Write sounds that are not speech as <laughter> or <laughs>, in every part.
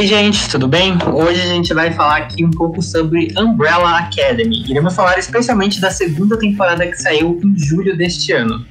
Oi, gente, tudo bem? Hoje a gente vai falar aqui um pouco sobre Umbrella Academy. Iremos falar especialmente da segunda temporada que saiu em julho deste ano.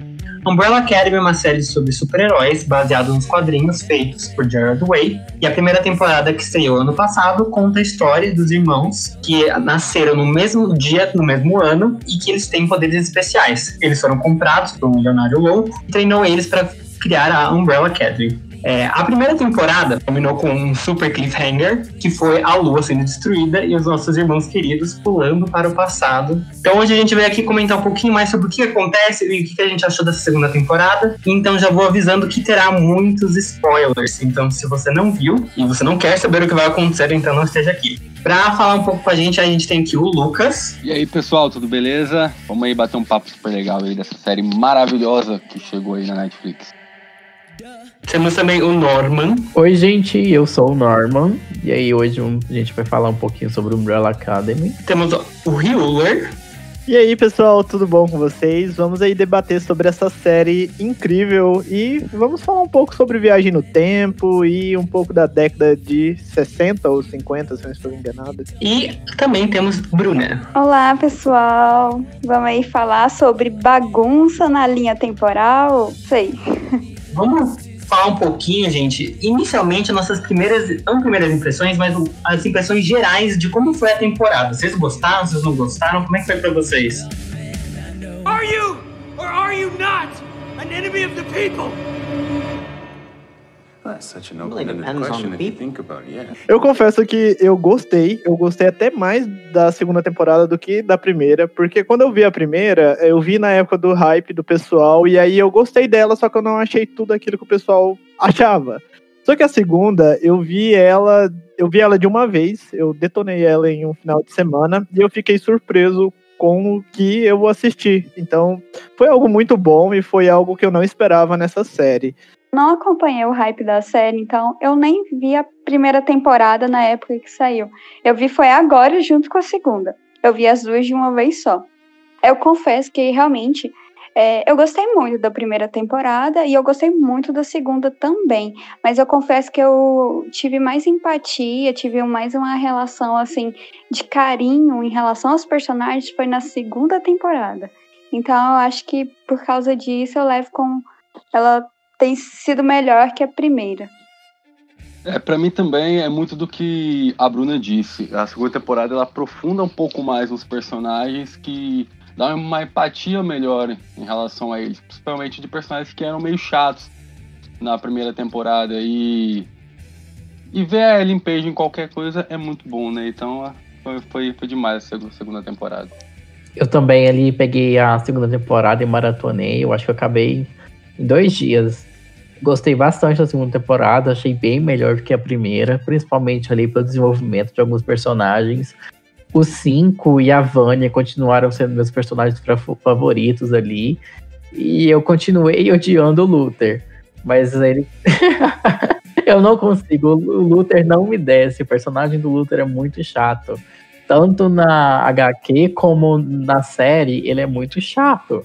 Umbrella Academy é uma série sobre super-heróis baseado nos quadrinhos feitos por Gerard Way, e a primeira temporada que saiu ano passado conta a história dos irmãos que nasceram no mesmo dia, no mesmo ano, e que eles têm poderes especiais. Eles foram comprados por um milionário louco e treinou eles para criar a Umbrella Academy. É, a primeira temporada terminou com um super cliffhanger, que foi a lua sendo destruída e os nossos irmãos queridos pulando para o passado. Então hoje a gente veio aqui comentar um pouquinho mais sobre o que acontece e o que a gente achou dessa segunda temporada. Então já vou avisando que terá muitos spoilers. Então se você não viu e você não quer saber o que vai acontecer, então não esteja aqui. Pra falar um pouco com a gente, a gente tem aqui o Lucas. E aí, pessoal, tudo beleza? Vamos aí bater um papo super legal aí dessa série maravilhosa que chegou aí na Netflix. Temos também o Norman. Oi, gente, eu sou o Norman. E aí, hoje a gente vai falar um pouquinho sobre o Umbrella Academy. Temos o Ruler. E aí, pessoal, tudo bom com vocês? Vamos aí debater sobre essa série incrível e vamos falar um pouco sobre viagem no tempo e um pouco da década de 60 ou 50, se não estou enganado. E também temos Bruna. Olá, pessoal. Vamos aí falar sobre bagunça na linha temporal. Sei. Vamos falar um pouquinho, gente, inicialmente nossas primeiras, não primeiras impressões, mas as impressões gerais de como foi a temporada. Vocês gostaram, vocês não gostaram? Como é que foi pra vocês? Are you or are you not an enemy of the people? Eu confesso que eu gostei, eu gostei até mais da segunda temporada do que da primeira, porque quando eu vi a primeira, eu vi na época do hype do pessoal, e aí eu gostei dela, só que eu não achei tudo aquilo que o pessoal achava. Só que a segunda, eu vi ela, eu vi ela de uma vez, eu detonei ela em um final de semana, e eu fiquei surpreso com o que eu assisti. Então, foi algo muito bom e foi algo que eu não esperava nessa série não acompanhei o hype da série, então eu nem vi a primeira temporada na época que saiu. Eu vi foi agora junto com a segunda. Eu vi as duas de uma vez só. Eu confesso que realmente é, eu gostei muito da primeira temporada e eu gostei muito da segunda também. Mas eu confesso que eu tive mais empatia, tive mais uma relação assim de carinho em relação aos personagens foi na segunda temporada. Então eu acho que por causa disso eu levo com ela tem sido melhor que a primeira. É, para mim também é muito do que a Bruna disse. A segunda temporada ela aprofunda um pouco mais os personagens que dá uma empatia melhor em relação a eles, principalmente de personagens que eram meio chatos na primeira temporada e e ver a Ellen Page em qualquer coisa é muito bom, né? Então foi, foi, foi demais a segunda temporada. Eu também ali peguei a segunda temporada e maratonei. Eu acho que eu acabei em dois dias. Gostei bastante da segunda temporada, achei bem melhor do que a primeira, principalmente ali pelo desenvolvimento de alguns personagens. Os cinco e a Vânia continuaram sendo meus personagens favoritos ali. E eu continuei <laughs> odiando o Luther. Mas ele. <laughs> eu não consigo. O Luther não me desce. O personagem do Luther é muito chato. Tanto na HQ como na série, ele é muito chato.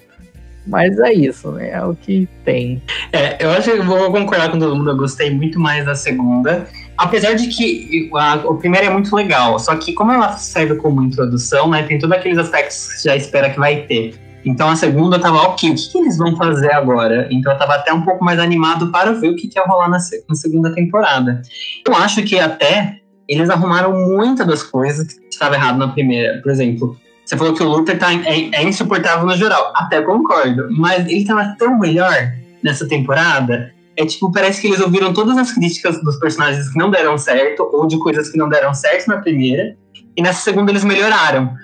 Mas é isso, né? É o que tem. É, eu acho que vou concordar com todo mundo. Eu gostei muito mais da segunda. Apesar de que a, a primeira é muito legal. Só que, como ela serve como introdução, né? Tem todos aqueles aspectos que já espera que vai ter. Então a segunda tava, ok, o que, que, eles vão fazer agora? Então eu tava até um pouco mais animado para ver o que, que ia rolar na, na segunda temporada. Eu acho que até eles arrumaram muitas das coisas que estava errado na primeira. Por exemplo, você falou que o Luther tá, é, é, insuportável no geral. Até concordo. Mas ele tava tão melhor nessa temporada. É tipo, parece que eles ouviram todas as críticas dos personagens que não deram certo, ou de coisas que não deram certo na primeira, e nessa segunda eles melhoraram.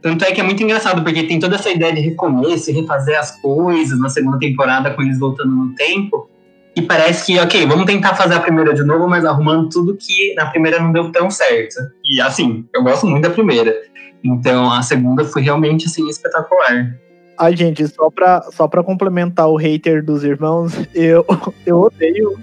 Tanto é que é muito engraçado, porque tem toda essa ideia de recomeço e refazer as coisas na segunda temporada com eles voltando no tempo. E parece que, ok, vamos tentar fazer a primeira de novo, mas arrumando tudo que na primeira não deu tão certo. E assim, eu gosto muito da primeira. Então a segunda foi realmente assim espetacular. Ai, gente, só pra, só pra complementar o hater dos irmãos, <laughs> eu, eu odeio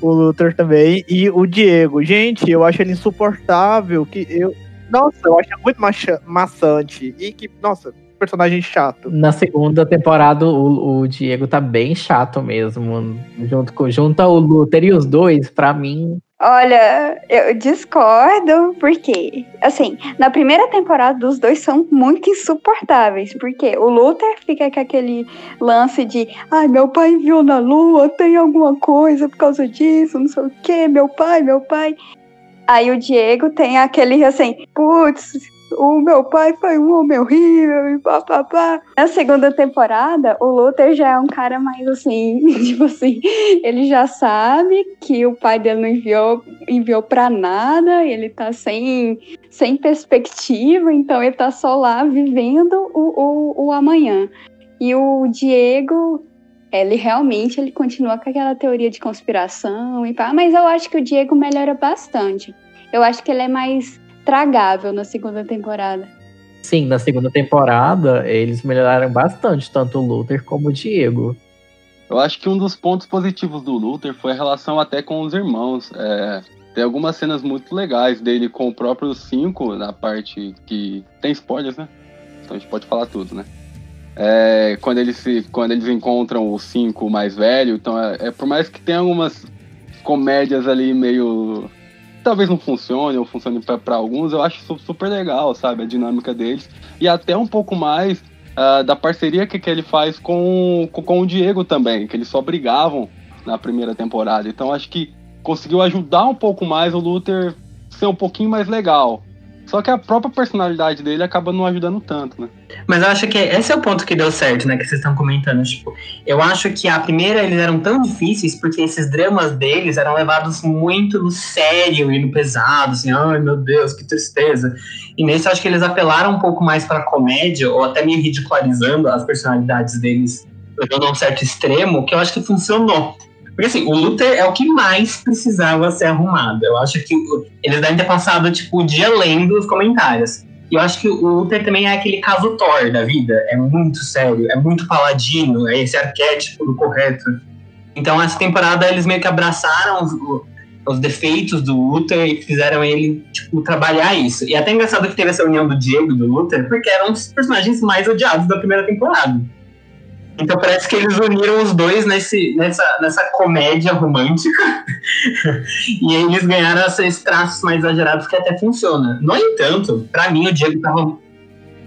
o Luther também e o Diego. Gente, eu acho ele insuportável. Que eu, nossa, eu acho muito maça, maçante. E que, nossa, personagem chato. Na segunda temporada, o, o Diego tá bem chato mesmo. Junto com junta o Luther e os dois, pra mim, Olha, eu discordo, porque, assim, na primeira temporada os dois são muito insuportáveis, porque o Luther fica com aquele lance de, ai, meu pai viu na lua, tem alguma coisa por causa disso, não sei o que, meu pai, meu pai. Aí o Diego tem aquele, assim, putz, o meu pai foi um homem horrível e papapá. Na segunda temporada, o Luther já é um cara mais assim, <laughs> tipo assim, ele já sabe que o pai dele não enviou, enviou pra nada, ele tá sem, sem perspectiva, então ele tá só lá vivendo o, o, o amanhã. E o Diego, ele realmente ele continua com aquela teoria de conspiração e pá, mas eu acho que o Diego melhora bastante. Eu acho que ele é mais tragável na segunda temporada. Sim, na segunda temporada eles melhoraram bastante, tanto o Luther como o Diego. Eu acho que um dos pontos positivos do Luther foi a relação até com os irmãos. É, tem algumas cenas muito legais dele com o próprio Cinco, na parte que. Tem spoilers, né? Então a gente pode falar tudo, né? É, quando, eles se, quando eles encontram o Cinco mais velho, então é, é por mais que tenha algumas comédias ali meio talvez não funcione ou funcione para alguns, eu acho super legal, sabe? A dinâmica deles. E até um pouco mais uh, da parceria que, que ele faz com, com, com, o Diego também, que eles só brigavam na primeira temporada. Então acho que conseguiu ajudar um pouco mais o Luther ser um pouquinho mais legal. Só que a própria personalidade dele acaba não ajudando tanto, né? Mas eu acho que esse é o ponto que deu certo, né? Que vocês estão comentando. Tipo, eu acho que a primeira eles eram tão difíceis porque esses dramas deles eram levados muito no sério e no pesado, assim, ai meu Deus, que tristeza. E nesse eu acho que eles apelaram um pouco mais pra comédia, ou até meio ridicularizando as personalidades deles, levando a um certo extremo, que eu acho que funcionou. Porque assim, o Luther é o que mais precisava ser arrumado. Eu acho que eles devem ter passado, tipo, o dia lendo os comentários. E eu acho que o Luther também é aquele caso Thor da vida. É muito sério, é muito paladino, é esse arquétipo do correto. Então, essa temporada, eles meio que abraçaram os, os defeitos do Luther e fizeram ele, tipo, trabalhar isso. E é até engraçado que teve essa união do Diego e do Luther, porque eram os personagens mais odiados da primeira temporada. Então parece que eles uniram os dois nesse, nessa, nessa comédia romântica. <laughs> e aí eles ganharam esses traços mais exagerados que até funciona. No entanto, para mim o Diego tava.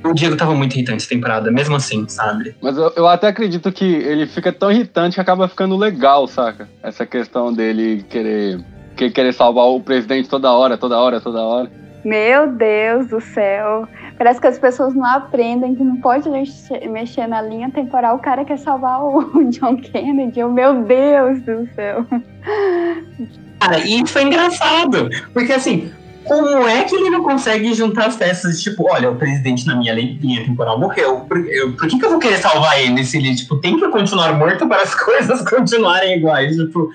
O Diego tava muito irritante essa temporada, mesmo assim, sabe? Mas eu, eu até acredito que ele fica tão irritante que acaba ficando legal, saca? Essa questão dele querer, querer salvar o presidente toda hora, toda hora, toda hora. Meu Deus do céu. Parece que as pessoas não aprendem que não pode mexer, na linha temporal. O cara quer salvar o <laughs> John Kennedy. Oh, meu Deus do céu. Cara, e foi engraçado. Porque assim, como é que ele não consegue juntar as peças? Tipo, olha, o presidente na minha linha temporal morreu. Por, eu, por que, que eu vou querer salvar ele se ele, tipo, tem que continuar morto para as <laughs> coisas continuarem iguais? Tipo,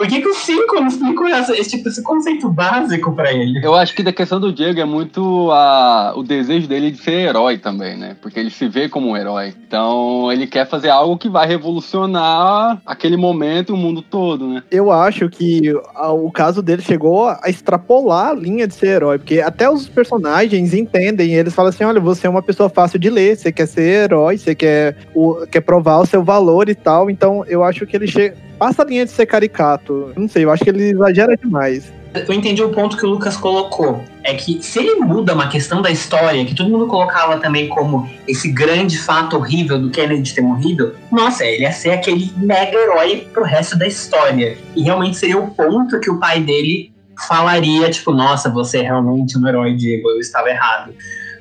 por que, que o 5 não explicou esse, tipo, esse conceito básico para ele? Eu acho que da questão do Diego é muito a, o desejo dele de ser herói também, né? Porque ele se vê como um herói. Então ele quer fazer algo que vai revolucionar aquele momento e o mundo todo, né? Eu acho que o caso dele chegou a extrapolar a linha de ser herói. Porque até os personagens entendem. Eles falam assim: olha, você é uma pessoa fácil de ler, você quer ser herói, você quer, o, quer provar o seu valor e tal. Então eu acho que ele chega passa a linha de ser caricato. Não sei, eu acho que ele exagera demais. Eu entendi o ponto que o Lucas colocou. É que se ele muda uma questão da história, que todo mundo colocava também como esse grande fato horrível do Kennedy ter morrido, nossa, ele ia ser aquele mega herói pro resto da história. E realmente seria o ponto que o pai dele falaria, tipo, nossa, você é realmente um herói, Diego, eu estava errado.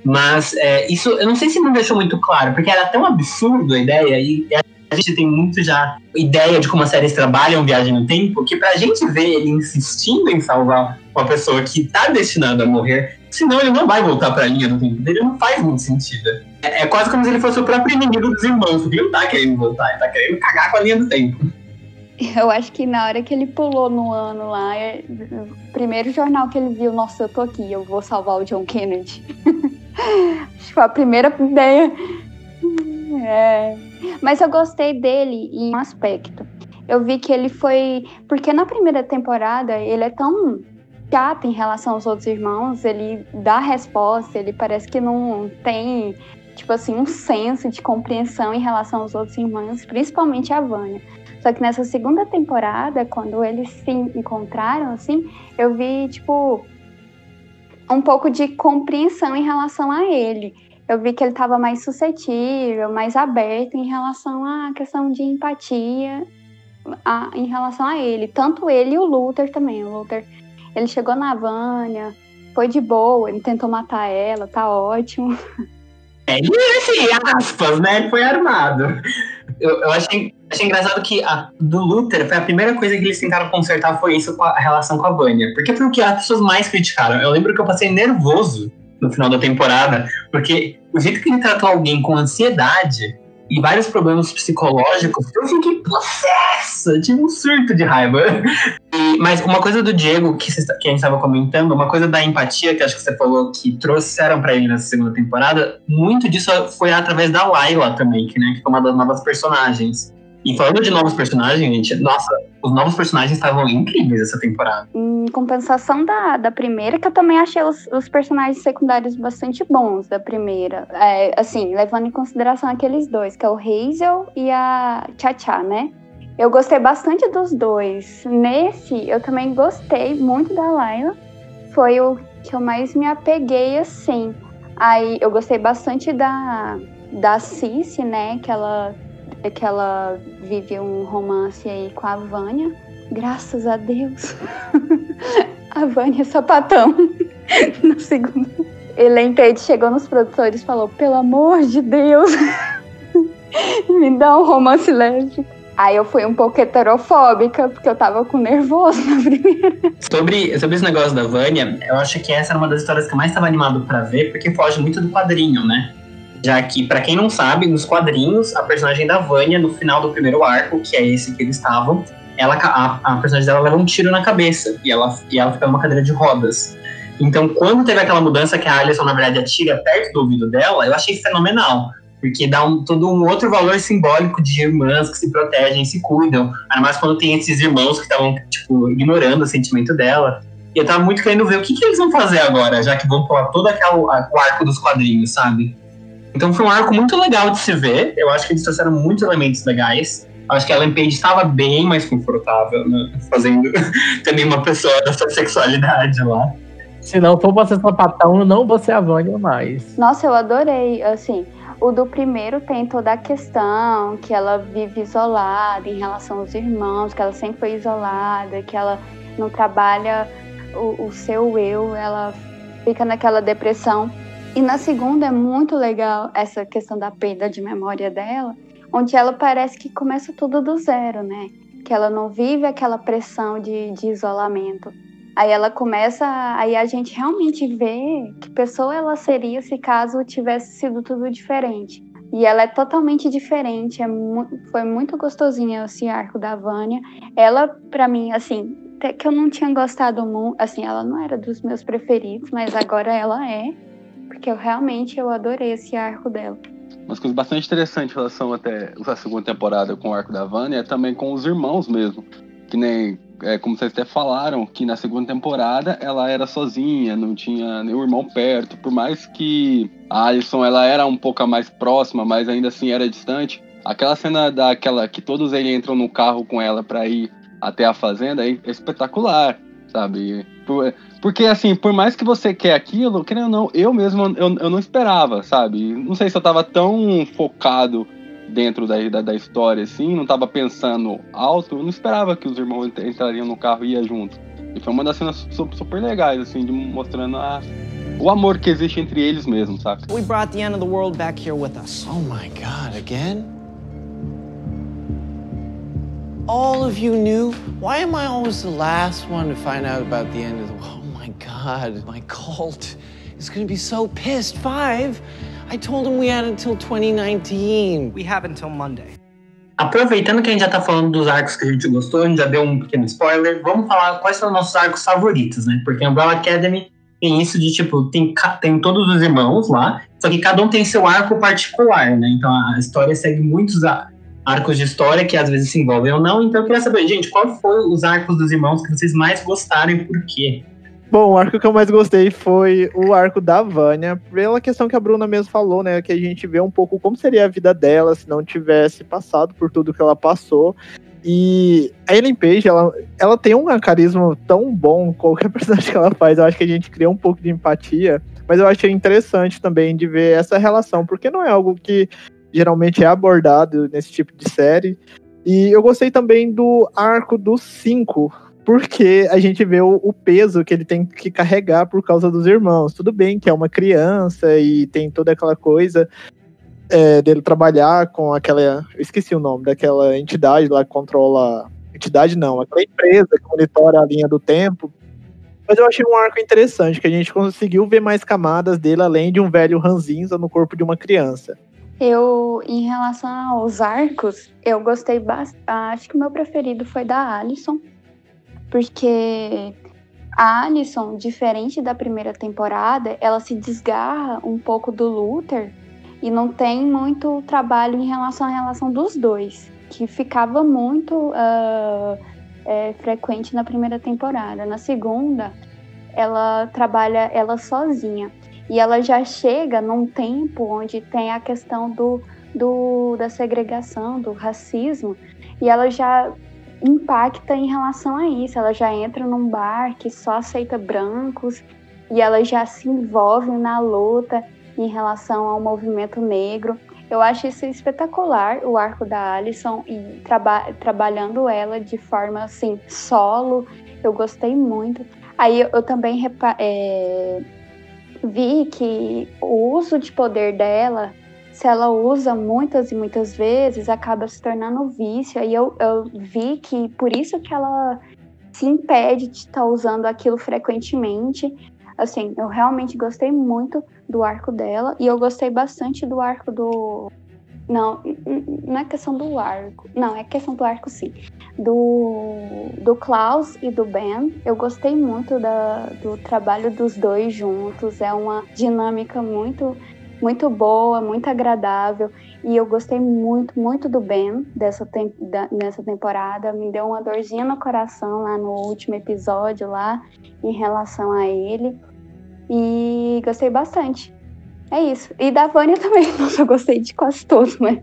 Mas é, isso, eu não sei se não deixou muito claro, porque era tão absurdo a ideia, e a gente tem muito já ideia de como as séries trabalham viagem no tempo, que pra gente ver ele insistindo em salvar uma pessoa que tá destinada a morrer, senão ele não vai voltar pra linha do tempo dele, não faz muito sentido. É, é quase como se ele fosse o próprio inimigo dos irmãos, porque ele não tá querendo voltar, ele tá querendo cagar com a linha do tempo. Eu acho que na hora que ele pulou no ano lá, é, o primeiro jornal que ele viu, nossa, eu tô aqui, eu vou salvar o John Kennedy. <laughs> acho que foi a primeira ideia. É, mas eu gostei dele em um aspecto. Eu vi que ele foi. Porque na primeira temporada ele é tão chato em relação aos outros irmãos, ele dá resposta, ele parece que não tem, tipo assim, um senso de compreensão em relação aos outros irmãos, principalmente a Vânia. Só que nessa segunda temporada, quando eles se encontraram, assim, eu vi, tipo, um pouco de compreensão em relação a ele. Eu vi que ele estava mais suscetível, mais aberto em relação à questão de empatia a, em relação a ele. Tanto ele e o Luther também. O Luther, ele chegou na Vânia, foi de boa, ele tentou matar ela, tá ótimo. <laughs> É, e assim, aspas, né? Ele foi armado. Eu, eu achei, achei engraçado que a do Luther foi a primeira coisa que eles tentaram consertar foi isso com a, a relação com a Vânia. Porque foi o que as pessoas mais criticaram. Eu lembro que eu passei nervoso no final da temporada, porque o jeito que ele tratou alguém com ansiedade e vários problemas psicológicos, eu fiquei possessa, tive um surto de raiva. <laughs> E, mas uma coisa do Diego, que, que a gente estava comentando, uma coisa da empatia, que acho que você falou que trouxeram para ele nessa segunda temporada, muito disso foi através da Layla também, que, né, que foi uma das novas personagens. E falando de novos personagens, gente, nossa, os novos personagens estavam incríveis essa temporada. Em compensação da, da primeira, que eu também achei os, os personagens secundários bastante bons da primeira. É, assim, levando em consideração aqueles dois, que é o Hazel e a Tchá né? Eu gostei bastante dos dois. Nesse, eu também gostei muito da Layla. Foi o que eu mais me apeguei, assim. Aí, eu gostei bastante da, da Cici, né? Que ela é que ela vive um romance aí com a Vânia. Graças a Deus. <laughs> a Vânia é sapatão. <laughs> no segundo. Elaine Page chegou nos produtores e falou: pelo amor de Deus, <laughs> me dá um romance lésbico. Aí eu fui um pouco heterofóbica, porque eu tava com nervoso na primeira. Sobre, sobre esse negócio da Vânia, eu acho que essa era uma das histórias que eu mais estava animado para ver, porque foge muito do quadrinho, né? Já que, para quem não sabe, nos quadrinhos, a personagem da Vânia, no final do primeiro arco, que é esse que eles estavam, ela, a, a personagem dela leva um tiro na cabeça e ela, e ela fica numa cadeira de rodas. Então, quando teve aquela mudança que a Alison, na verdade, atira perto do ouvido dela, eu achei fenomenal. Porque dá um, todo um outro valor simbólico de irmãs que se protegem, se cuidam. Ainda mais quando tem esses irmãos que estavam, tipo, ignorando o sentimento dela. E eu tava muito querendo ver o que, que eles vão fazer agora, já que vão pular todo aquele, arco dos quadrinhos, sabe? Então foi um arco muito legal de se ver. Eu acho que eles trouxeram muitos elementos legais. Acho que a Ellen Page estava bem mais confortável, né? Fazendo <laughs> também uma pessoa dessa sexualidade lá. Se não for você sapatão, não você a Vânia mais. Nossa, eu adorei. Assim, o do primeiro tem toda a questão que ela vive isolada em relação aos irmãos, que ela sempre foi isolada, que ela não trabalha o, o seu eu, ela fica naquela depressão e na segunda é muito legal essa questão da perda de memória dela, onde ela parece que começa tudo do zero, né? Que ela não vive aquela pressão de, de isolamento. Aí ela começa, aí a gente realmente vê que pessoa ela seria se caso tivesse sido tudo diferente. E ela é totalmente diferente, é mu foi muito gostosinha esse arco da Vânia. Ela, para mim, assim, até que eu não tinha gostado muito, assim, ela não era dos meus preferidos, mas agora ela é porque eu realmente eu adorei esse arco dela. Uma coisa bastante interessante em relação até a segunda temporada com o arco da Vânia é também com os irmãos mesmo. Que nem, é, como vocês até falaram, que na segunda temporada ela era sozinha, não tinha nenhum irmão perto. Por mais que a Alison ela era um pouco mais próxima, mas ainda assim era distante. Aquela cena daquela que todos eles entram no carro com ela para ir até a fazenda é espetacular, sabe? Porque, assim, por mais que você quer aquilo, querendo ou não, eu mesmo, eu, eu não esperava, sabe? Não sei se eu tava tão focado dentro da, da, da história, assim, não tava pensando alto, eu não esperava que os irmãos entrariam no carro e iam junto. E foi uma das cenas super, super legais, assim, de mostrando a, o amor que existe entre eles mesmos, saca? We brought the end of the world back here with us. Oh my god, again? All of you knew? Why am I always the last one to find out about the end of the world? God, my cult is gonna be so pissed. Five? I told him we had until 2019. We have until Monday. Aproveitando que a gente já tá falando dos arcos que a gente gostou, a gente já deu um pequeno spoiler, vamos falar quais são os nossos arcos favoritos, né? Porque a Umbrella Academy tem isso de, tipo, tem, tem todos os irmãos lá, só que cada um tem seu arco particular, né? Então a história segue muitos arcos de história que às vezes se envolvem ou não. Então eu queria saber, gente, qual foi os arcos dos irmãos que vocês mais gostaram e por quê? Bom, o arco que eu mais gostei foi o arco da Vânia, pela questão que a Bruna mesmo falou, né? Que a gente vê um pouco como seria a vida dela se não tivesse passado por tudo que ela passou. E a Ellen Page, ela, ela tem um carisma tão bom, qualquer <laughs> personagem que ela faz, eu acho que a gente cria um pouco de empatia. Mas eu achei interessante também de ver essa relação, porque não é algo que geralmente é abordado nesse tipo de série. E eu gostei também do arco dos cinco, porque a gente vê o, o, peso que ele tem que carregar por causa dos irmãos. Tudo bem que é uma criança e tem toda aquela coisa é, dele trabalhar com aquela. Eu esqueci o nome daquela entidade lá que controla. Entidade não, aquela empresa que monitora a linha do tempo. Mas eu achei um arco interessante, que a gente conseguiu ver mais camadas dele, além de um velho ranzinza no corpo de uma criança. Eu, em relação aos arcos, eu gostei bastante. Acho que o meu preferido foi da Alison, porque a Alison, diferente da primeira temporada, ela se desgarra um pouco do Luther e não tem muito trabalho em relação à relação dos dois, que ficava muito uh, é, frequente na primeira temporada. Na segunda, ela trabalha ela sozinha e ela já chega num tempo onde tem a questão do, do da segregação, do racismo, e ela já impacta em relação a isso. Ela já entra num bar que só aceita brancos e ela já se envolve na luta em relação ao movimento negro. Eu acho isso espetacular, o arco da Alison, e traba trabalhando ela de forma assim, solo. Eu gostei muito. Aí eu, também é, vi que o uso de poder dela, se ela usa muitas e muitas vezes, acaba se tornando vício. Aí eu, eu vi que por isso que ela se impede de estar tá usando aquilo frequentemente. Assim, eu realmente gostei muito do arco dela e eu gostei bastante do arco do. Não, não é questão do arco. Não, é questão do arco sim. Do, do Klaus e do Ben. Eu gostei muito da, do trabalho dos dois juntos. É uma dinâmica muito muito boa, muito agradável. E eu gostei muito, muito do Ben dessa tem, da, nessa temporada. Me deu uma dorzinha no coração lá no último episódio lá em relação a ele. E gostei bastante. É isso. E da Vânia também. <laughs> Nossa, eu gostei de quase todos, mas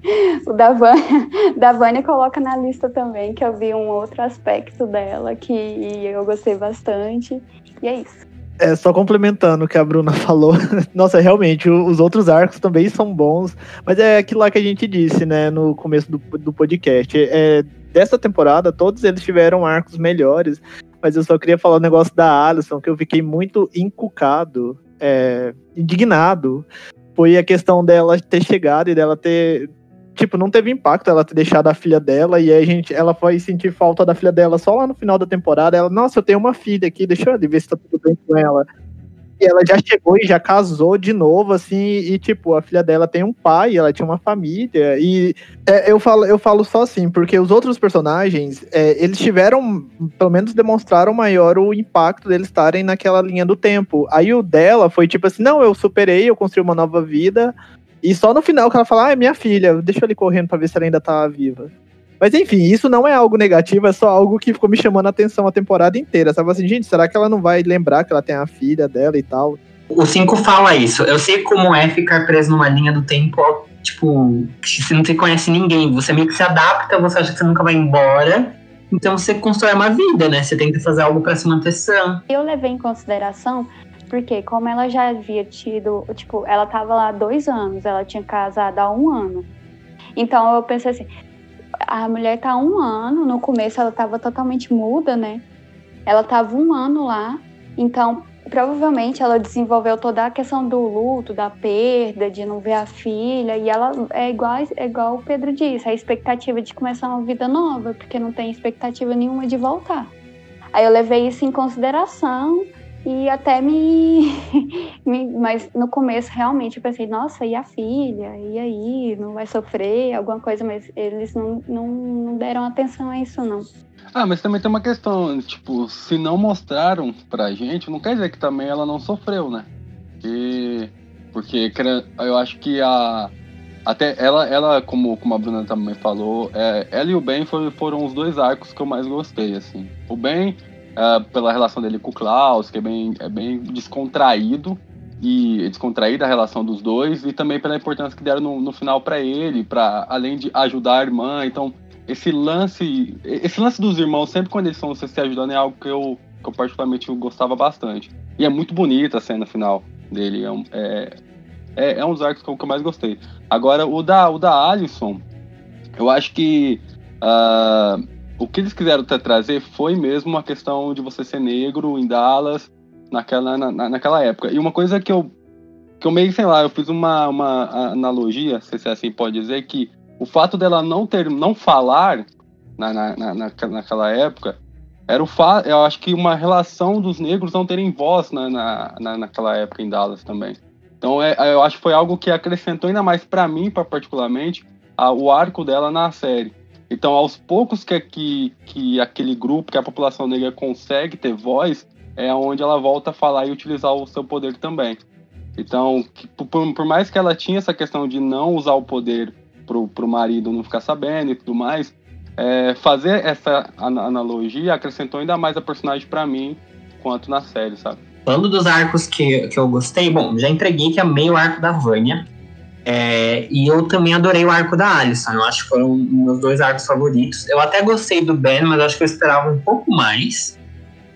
o da Vânia, <laughs> da Vânia coloca na lista também, que eu vi um outro aspecto dela que eu gostei bastante. E é isso. É, só complementando o que a Bruna <laughs> falou. Nossa, realmente, os outros arcos também são bons, mas é aquilo lá que a gente disse, né, no começo do, do podcast. É, dessa temporada, todos eles tiveram arcos melhores, mas eu só queria falar o negócio da Alison, que eu fiquei muito encucado, é, indignado. Foi a questão dela ter chegado e dela ter. Tipo, não teve impacto ela ter deixado a filha dela, e aí a gente, ela foi sentir falta da filha dela só lá no final da temporada. Ela, nossa, eu tenho uma filha aqui, deixa eu ver se tá tudo bem com ela. E ela já chegou e já casou de novo, assim, e tipo, a filha dela tem um pai, ela tinha uma família, e é, eu, falo, eu falo só assim, porque os outros personagens, é, eles tiveram, pelo menos demonstraram maior o impacto deles estarem naquela linha do tempo. Aí o dela foi tipo assim, não, eu superei, eu construí uma nova vida, e só no final que ela fala, ah, é minha filha, deixa eu ali correndo pra ver se ela ainda tá viva. Mas enfim, isso não é algo negativo, é só algo que ficou me chamando a atenção a temporada inteira. Sabe assim, gente, será que ela não vai lembrar que ela tem a filha dela e tal? O 5 fala isso. Eu sei como é ficar preso numa linha do tempo, tipo, que você não te conhece ninguém. Você meio que se adapta, você acha que você nunca vai embora. Então você constrói uma vida, né? Você tem que fazer algo para se manter sã. Eu levei em consideração porque como ela já havia tido, tipo, ela tava lá dois anos, ela tinha casado há um ano. Então eu pensei assim, a mulher tá um ano, no começo ela tava totalmente muda, né? Ela tava um ano lá, então provavelmente ela desenvolveu toda a questão do luto, da perda, de não ver a filha, e ela é igual, é igual o Pedro disse, a expectativa de começar uma vida nova, porque não tem expectativa nenhuma de voltar. Aí eu levei isso em consideração e até me, <laughs> me, Mas no começo, realmente, eu pensei, nossa, e a filha? E aí? Não vai sofrer alguma coisa? Mas eles não, não, não deram atenção a isso, não. Ah, mas também tem uma questão, tipo, se não mostraram pra gente, não quer dizer que também ela não sofreu, né? E, porque eu acho que a. Até ela, ela como, como a Bruna também falou, é, ela e o Ben foram, foram os dois arcos que eu mais gostei, assim. O Ben uh, pela relação dele com o Klaus, que é bem, é bem descontraído e descontraída a relação dos dois, e também pela importância que deram no, no final para ele, para além de ajudar a irmã. Então, esse lance. Esse lance dos irmãos, sempre quando eles estão se ajudando, é algo que eu, que eu particularmente gostava bastante. E é muito bonita a cena final dele. É, um, é, é, é um dos arcos que eu, que eu mais gostei. Agora, o da, o da Alison, eu acho que. Uh, o que eles quiseram trazer foi mesmo a questão de você ser negro em Dallas naquela, na, naquela época. E uma coisa que eu, que eu meio, sei lá, eu fiz uma, uma analogia, se você assim pode dizer, que o fato dela não ter, não falar na, na, na, naquela época, era o fato, eu acho que uma relação dos negros não terem voz na, na, naquela época em Dallas também. Então é, eu acho que foi algo que acrescentou ainda mais para mim, particularmente, a, o arco dela na série. Então, aos poucos que, que, que aquele grupo, que a população negra consegue ter voz, é onde ela volta a falar e utilizar o seu poder também. Então, que, por, por, mais que ela tinha essa questão de não usar o poder pro, pro marido não ficar sabendo e tudo mais, é, fazer essa analogia acrescentou ainda mais a personagem para mim, quanto na série, sabe? Falando dos arcos que, que eu gostei, bom, já entreguei que amei o arco da Vânia. É, e eu também adorei o arco da Alison. Eu acho que foram meus dois arcos favoritos. Eu até gostei do Ben, mas acho que eu esperava um pouco mais.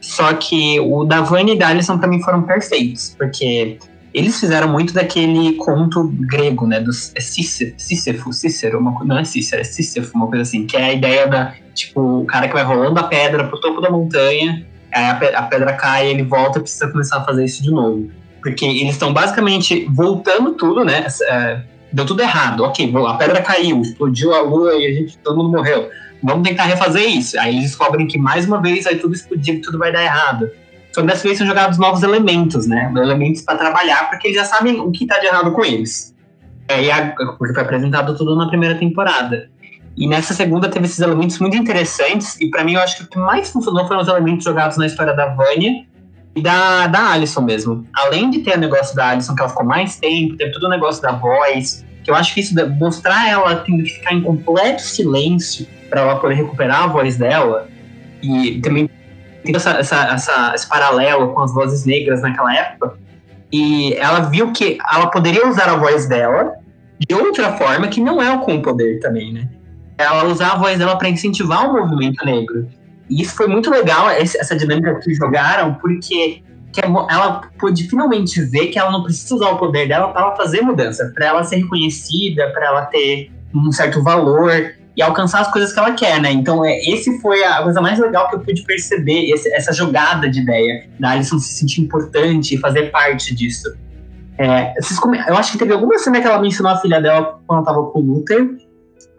Só que o da Vânia e da Alison pra mim foram perfeitos, porque eles fizeram muito daquele conto grego, né? Do é Sísifo, Cícero, uma, não é Cícero, é Sísifo, uma coisa assim, que é a ideia da, tipo, o cara que vai rolando a pedra pro topo da montanha, aí a pedra cai, ele volta e precisa começar a fazer isso de novo. Porque eles estão basicamente voltando tudo, né? É, deu tudo errado. Ok, a pedra caiu, explodiu a lua e a gente, todo mundo morreu. Vamos tentar refazer isso. Aí eles descobrem que mais uma vez vai tudo explodir tudo vai dar errado. Só que dessa vez são jogados novos elementos, né? Elementos para trabalhar, porque eles já sabem o que tá de errado com eles. É, e a, porque foi apresentado tudo na primeira temporada. E nessa segunda teve esses elementos muito interessantes, e para mim eu acho que o que mais funcionou foram os elementos jogados na história da Vânia e da, da Alison mesmo. Além de ter o negócio da Alison, que ela ficou mais tempo, teve todo o negócio da voz, que eu acho que isso mostrar ela tendo que ficar em completo silêncio para ela poder recuperar a voz dela, e também tem essa, essa, essa, esse paralelo com as vozes negras naquela época, e ela viu que ela poderia usar a voz dela de outra forma que não é com o poder também, né? Ela usar a voz dela para incentivar o movimento negro. E isso foi muito legal, essa dinâmica que jogaram, porque que ela pôde finalmente ver que ela não precisa usar o poder dela para ela fazer mudança, para ela ser reconhecida, para ela ter um certo valor e alcançar as coisas que ela quer, né? Então, é, esse foi a coisa mais legal que eu pude perceber, esse, essa jogada de ideia da Alison se sentir importante e fazer parte disso. É, eu acho que teve alguma cena que ela mencionou a filha dela quando ela tava com o Luther,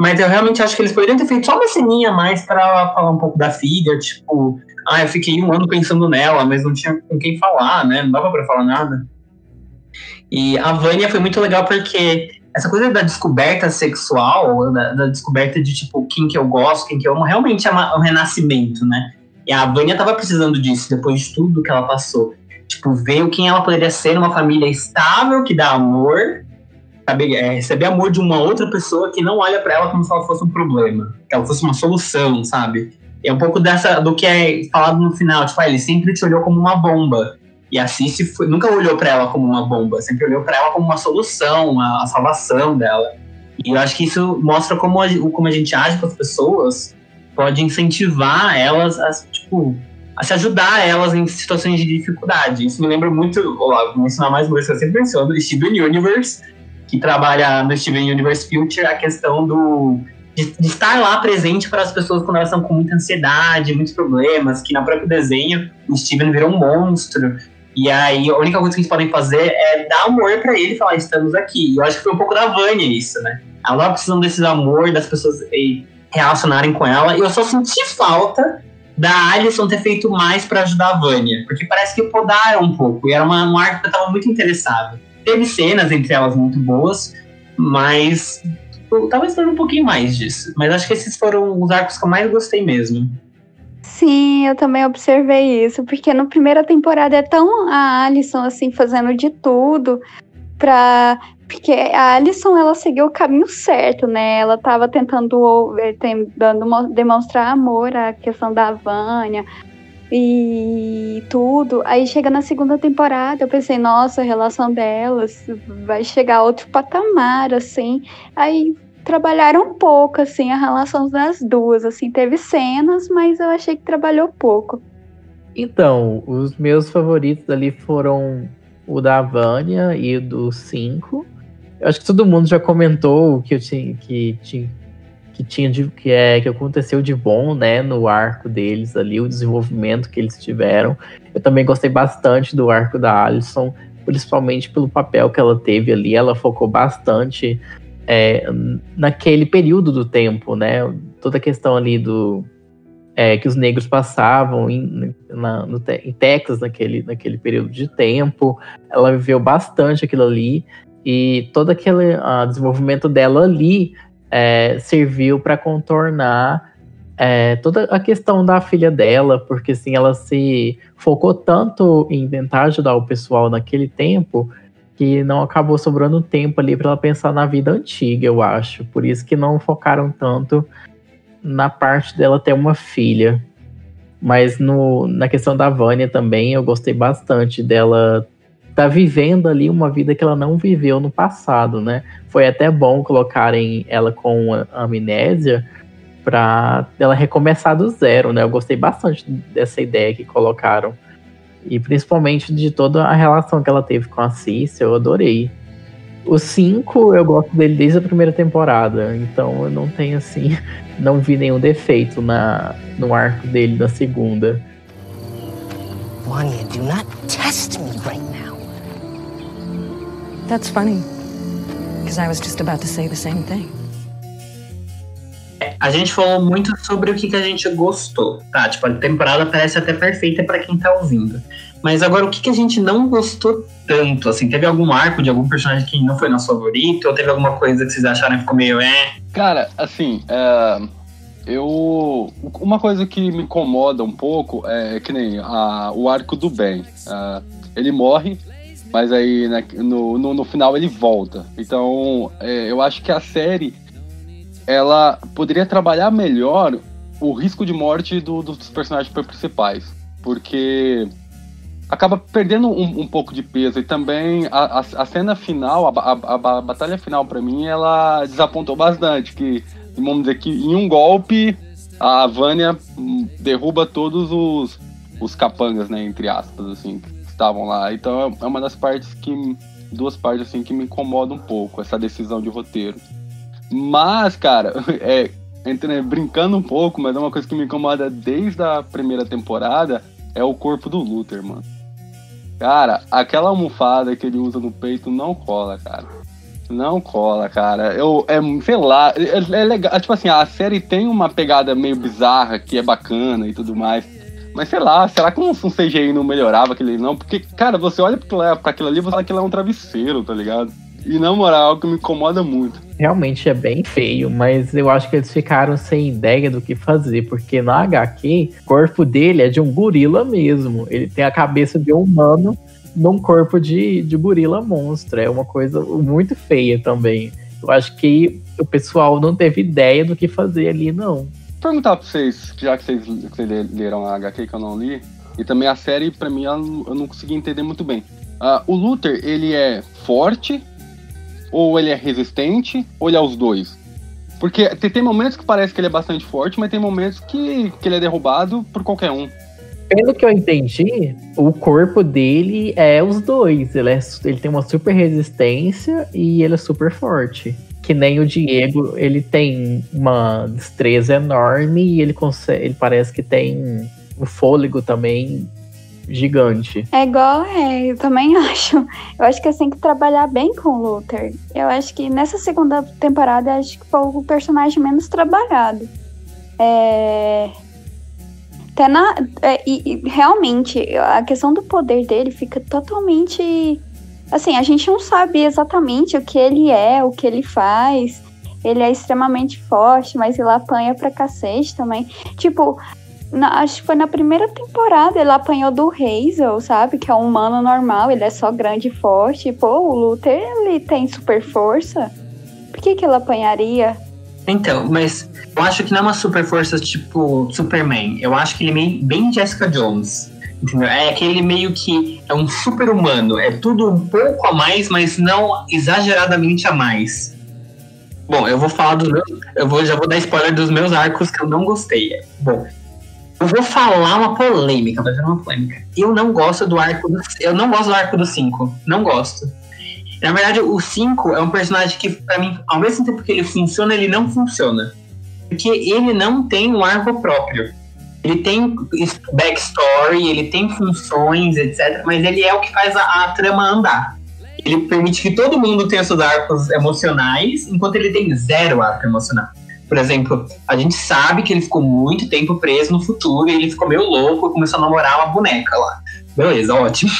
mas eu realmente acho que eles poderiam ter feito só uma ceninha a mais para falar um pouco da filha, tipo, ah, eu fiquei um ano pensando nela, mas não tinha com quem falar, né? Não dava para falar nada. E a Vânia foi muito legal porque essa coisa da descoberta sexual, da, da, descoberta de tipo quem que eu gosto, quem que eu amo, realmente é uma, um renascimento, né? E a Vânia tava precisando disso depois de tudo que ela passou. Tipo, ver quem ela poderia ser numa família estável, que dá amor, sabe, é, receber amor de uma outra pessoa que não olha para ela como se ela fosse um problema, que ela fosse uma solução, sabe? é um pouco dessa do que é falado no final, tipo, ah, ele sempre te olhou como uma bomba. E a Cici foi, nunca olhou para ela como uma bomba, sempre olhou para ela como uma solução, a, a, salvação dela. E eu acho que isso mostra como a, como a gente age com as pessoas, pode incentivar elas a, tipo, a se ajudar elas em situações de dificuldade. Isso me lembra muito, ó, vou ensinar mais que eu sempre menciono, Steven Universe, que trabalha no Steven Universe Future a questão do de, de, estar lá presente para as pessoas quando elas estão com muita ansiedade, muitos problemas, que na próprio desenho o Steven virou um monstro. E aí a única coisa que eles podem fazer é dar amor para ele e falar, estamos aqui. E eu acho que foi um pouco da Vânia isso, né? Ela precisando desses amor, das pessoas relacionarem com ela. E eu só senti falta da Alison ter feito mais para ajudar a Vânia. Porque parece que podaram um pouco. E era uma, uma arte que eu tava muito interessado. Teve cenas entre elas muito boas, mas talvez seja um pouquinho mais disso. Mas acho que esses foram os arcos que eu mais gostei mesmo. Sim, eu também observei isso, porque na primeira temporada é tão a Alison assim fazendo de tudo pra. Porque a Alison ela seguiu o caminho certo, né? Ela tava tentando, tentando demonstrar amor à questão da Vânia, e tudo. Aí chega na segunda temporada, eu pensei, nossa, a relação delas vai chegar a outro patamar, assim. Aí trabalharam pouco, assim, a relação das duas. Assim, teve cenas, mas eu achei que trabalhou pouco. Então, os meus favoritos ali foram o da Vânia e o do 5. Eu acho que todo mundo já comentou que eu tinha que tinha que tinha de, que é que aconteceu de bom, né, no arco deles ali, o desenvolvimento que eles tiveram. Eu também gostei bastante do arco da Alison, principalmente pelo papel que ela teve ali. Ela focou bastante é, naquele período do tempo, né? Toda a questão ali do é, que os negros passavam em, na, no, em Texas naquele, naquele período de tempo. Ela viveu bastante aquilo ali e todo aquele uh, desenvolvimento dela ali é, serviu para contornar é, toda a questão da filha dela, porque assim, ela se focou tanto em tentar ajudar o pessoal naquele tempo que não acabou sobrando tempo ali para ela pensar na vida antiga, eu acho. Por isso que não focaram tanto na parte dela ter uma filha. Mas no, na questão da Vânia também, eu gostei bastante dela tá vivendo ali uma vida que ela não viveu no passado, né? Foi até bom colocarem ela com amnésia para ela recomeçar do zero, né? Eu gostei bastante dessa ideia que colocaram. E principalmente de toda a relação que ela teve com a Cícia, eu adorei. O 5, eu gosto dele desde a primeira temporada, então eu não tenho assim, <laughs> não vi nenhum defeito na, no arco dele da segunda. Vanya, do not test me right now. That's funny, because I was just about to say the same thing. A gente falou muito sobre o que, que a gente gostou, tá? Tipo, a temporada parece até perfeita para quem tá ouvindo. Mas agora, o que, que a gente não gostou tanto? Assim, teve algum arco de algum personagem que não foi nosso favorito? Ou teve alguma coisa que vocês acharam que ficou meio é? Cara, assim, é, eu. Uma coisa que me incomoda um pouco é que nem a, o arco do bem. É, ele morre, mas aí né, no, no, no, final ele volta. Então, é, eu acho que a série ela poderia trabalhar melhor o risco de morte do, dos personagens principais. Porque acaba perdendo um, um, pouco de peso. E também a, a, a cena final, a, a, batalha final, para mim, ela desapontou bastante. Que, vamos dizer que em um golpe, a Vânia derruba todos os, os capangas, né? Entre aspas, assim, estavam lá. Então é uma das partes que. Duas partes assim que me incomodam um pouco, essa decisão de roteiro. Mas, cara, <laughs> é, entre, brincando um pouco, mas é uma coisa que me incomoda desde a primeira temporada é o corpo do Luther, mano. Cara, aquela almofada que ele usa no peito não cola, cara. Não cola, cara. Eu, é, sei lá, é, é, legal. Tipo assim, a série tem uma pegada meio bizarra que é bacana e tudo mais. Mas sei lá, será que um, um CGI não melhorava aquele não? Porque, cara, você olha pra, aquilo ali e você fala que ele é um travesseiro, tá ligado? E na moral, é algo que me incomoda muito. Realmente é bem feio, mas eu acho que eles ficaram sem ideia do que fazer, porque na HQ, o corpo dele é de um gorila mesmo. Ele tem a cabeça de um humano num corpo de, de gorila monstro. É uma coisa muito feia também. Eu acho que o pessoal não teve ideia do que fazer ali, não. Perguntar pra vocês, já que vocês, que vocês leram a HQ que eu não li, e também a série, pra mim, eu não consegui entender muito bem. Uh, o Luther, ele é forte, ou ele é resistente, ou ele é os dois. Porque tem, tem momentos que parece que ele é bastante forte, mas tem momentos que, que ele é derrubado por qualquer um. Pelo que eu entendi, o corpo dele é os dois. Ele, é, ele tem uma super resistência e ele é super forte. Que nem o Diego, ele tem uma destreza enorme e ele consegue. Ele parece que tem o fôlego também gigante. É igual, é, eu também <laughs> acho. Eu acho que tenho que trabalhar bem com o Luther. Eu acho que nessa segunda temporada, acho que foi o personagem menos trabalhado. É. Até na, é, e, e, realmente, a questão do poder dele fica totalmente. Assim, a gente não sabe exatamente o que ele é, o que ele faz. Ele é extremamente forte, mas ele apanha pra cacete também. Tipo, na, acho que foi na primeira temporada, ele apanhou do Hazel, sabe? Que é um humano normal, ele é só grande e forte. Pô, o Luther, ele tem super força. Por que, que ele apanharia? Então, mas eu acho que não é uma super força tipo Superman. Eu acho que ele é bem Jessica Jones. É aquele meio que é um super humano. É tudo um pouco a mais, mas não exageradamente a mais. Bom, eu vou falar dos. Eu vou, já vou dar spoiler dos meus arcos que eu não gostei. Bom, eu vou falar uma polêmica, vai ser uma polêmica. Eu não gosto do arco do. Eu não gosto do arco do 5. Não gosto. Na verdade, o 5 é um personagem que, pra mim, ao mesmo tempo que ele funciona, ele não funciona. Porque ele não tem um arco próprio. Ele tem backstory, ele tem funções, etc. Mas ele é o que faz a, a trama andar. Ele permite que todo mundo tenha seus arcos emocionais, enquanto ele tem zero arco emocional. Por exemplo, a gente sabe que ele ficou muito tempo preso no futuro e ele ficou meio louco e começou a namorar uma boneca lá. Beleza, ótimo.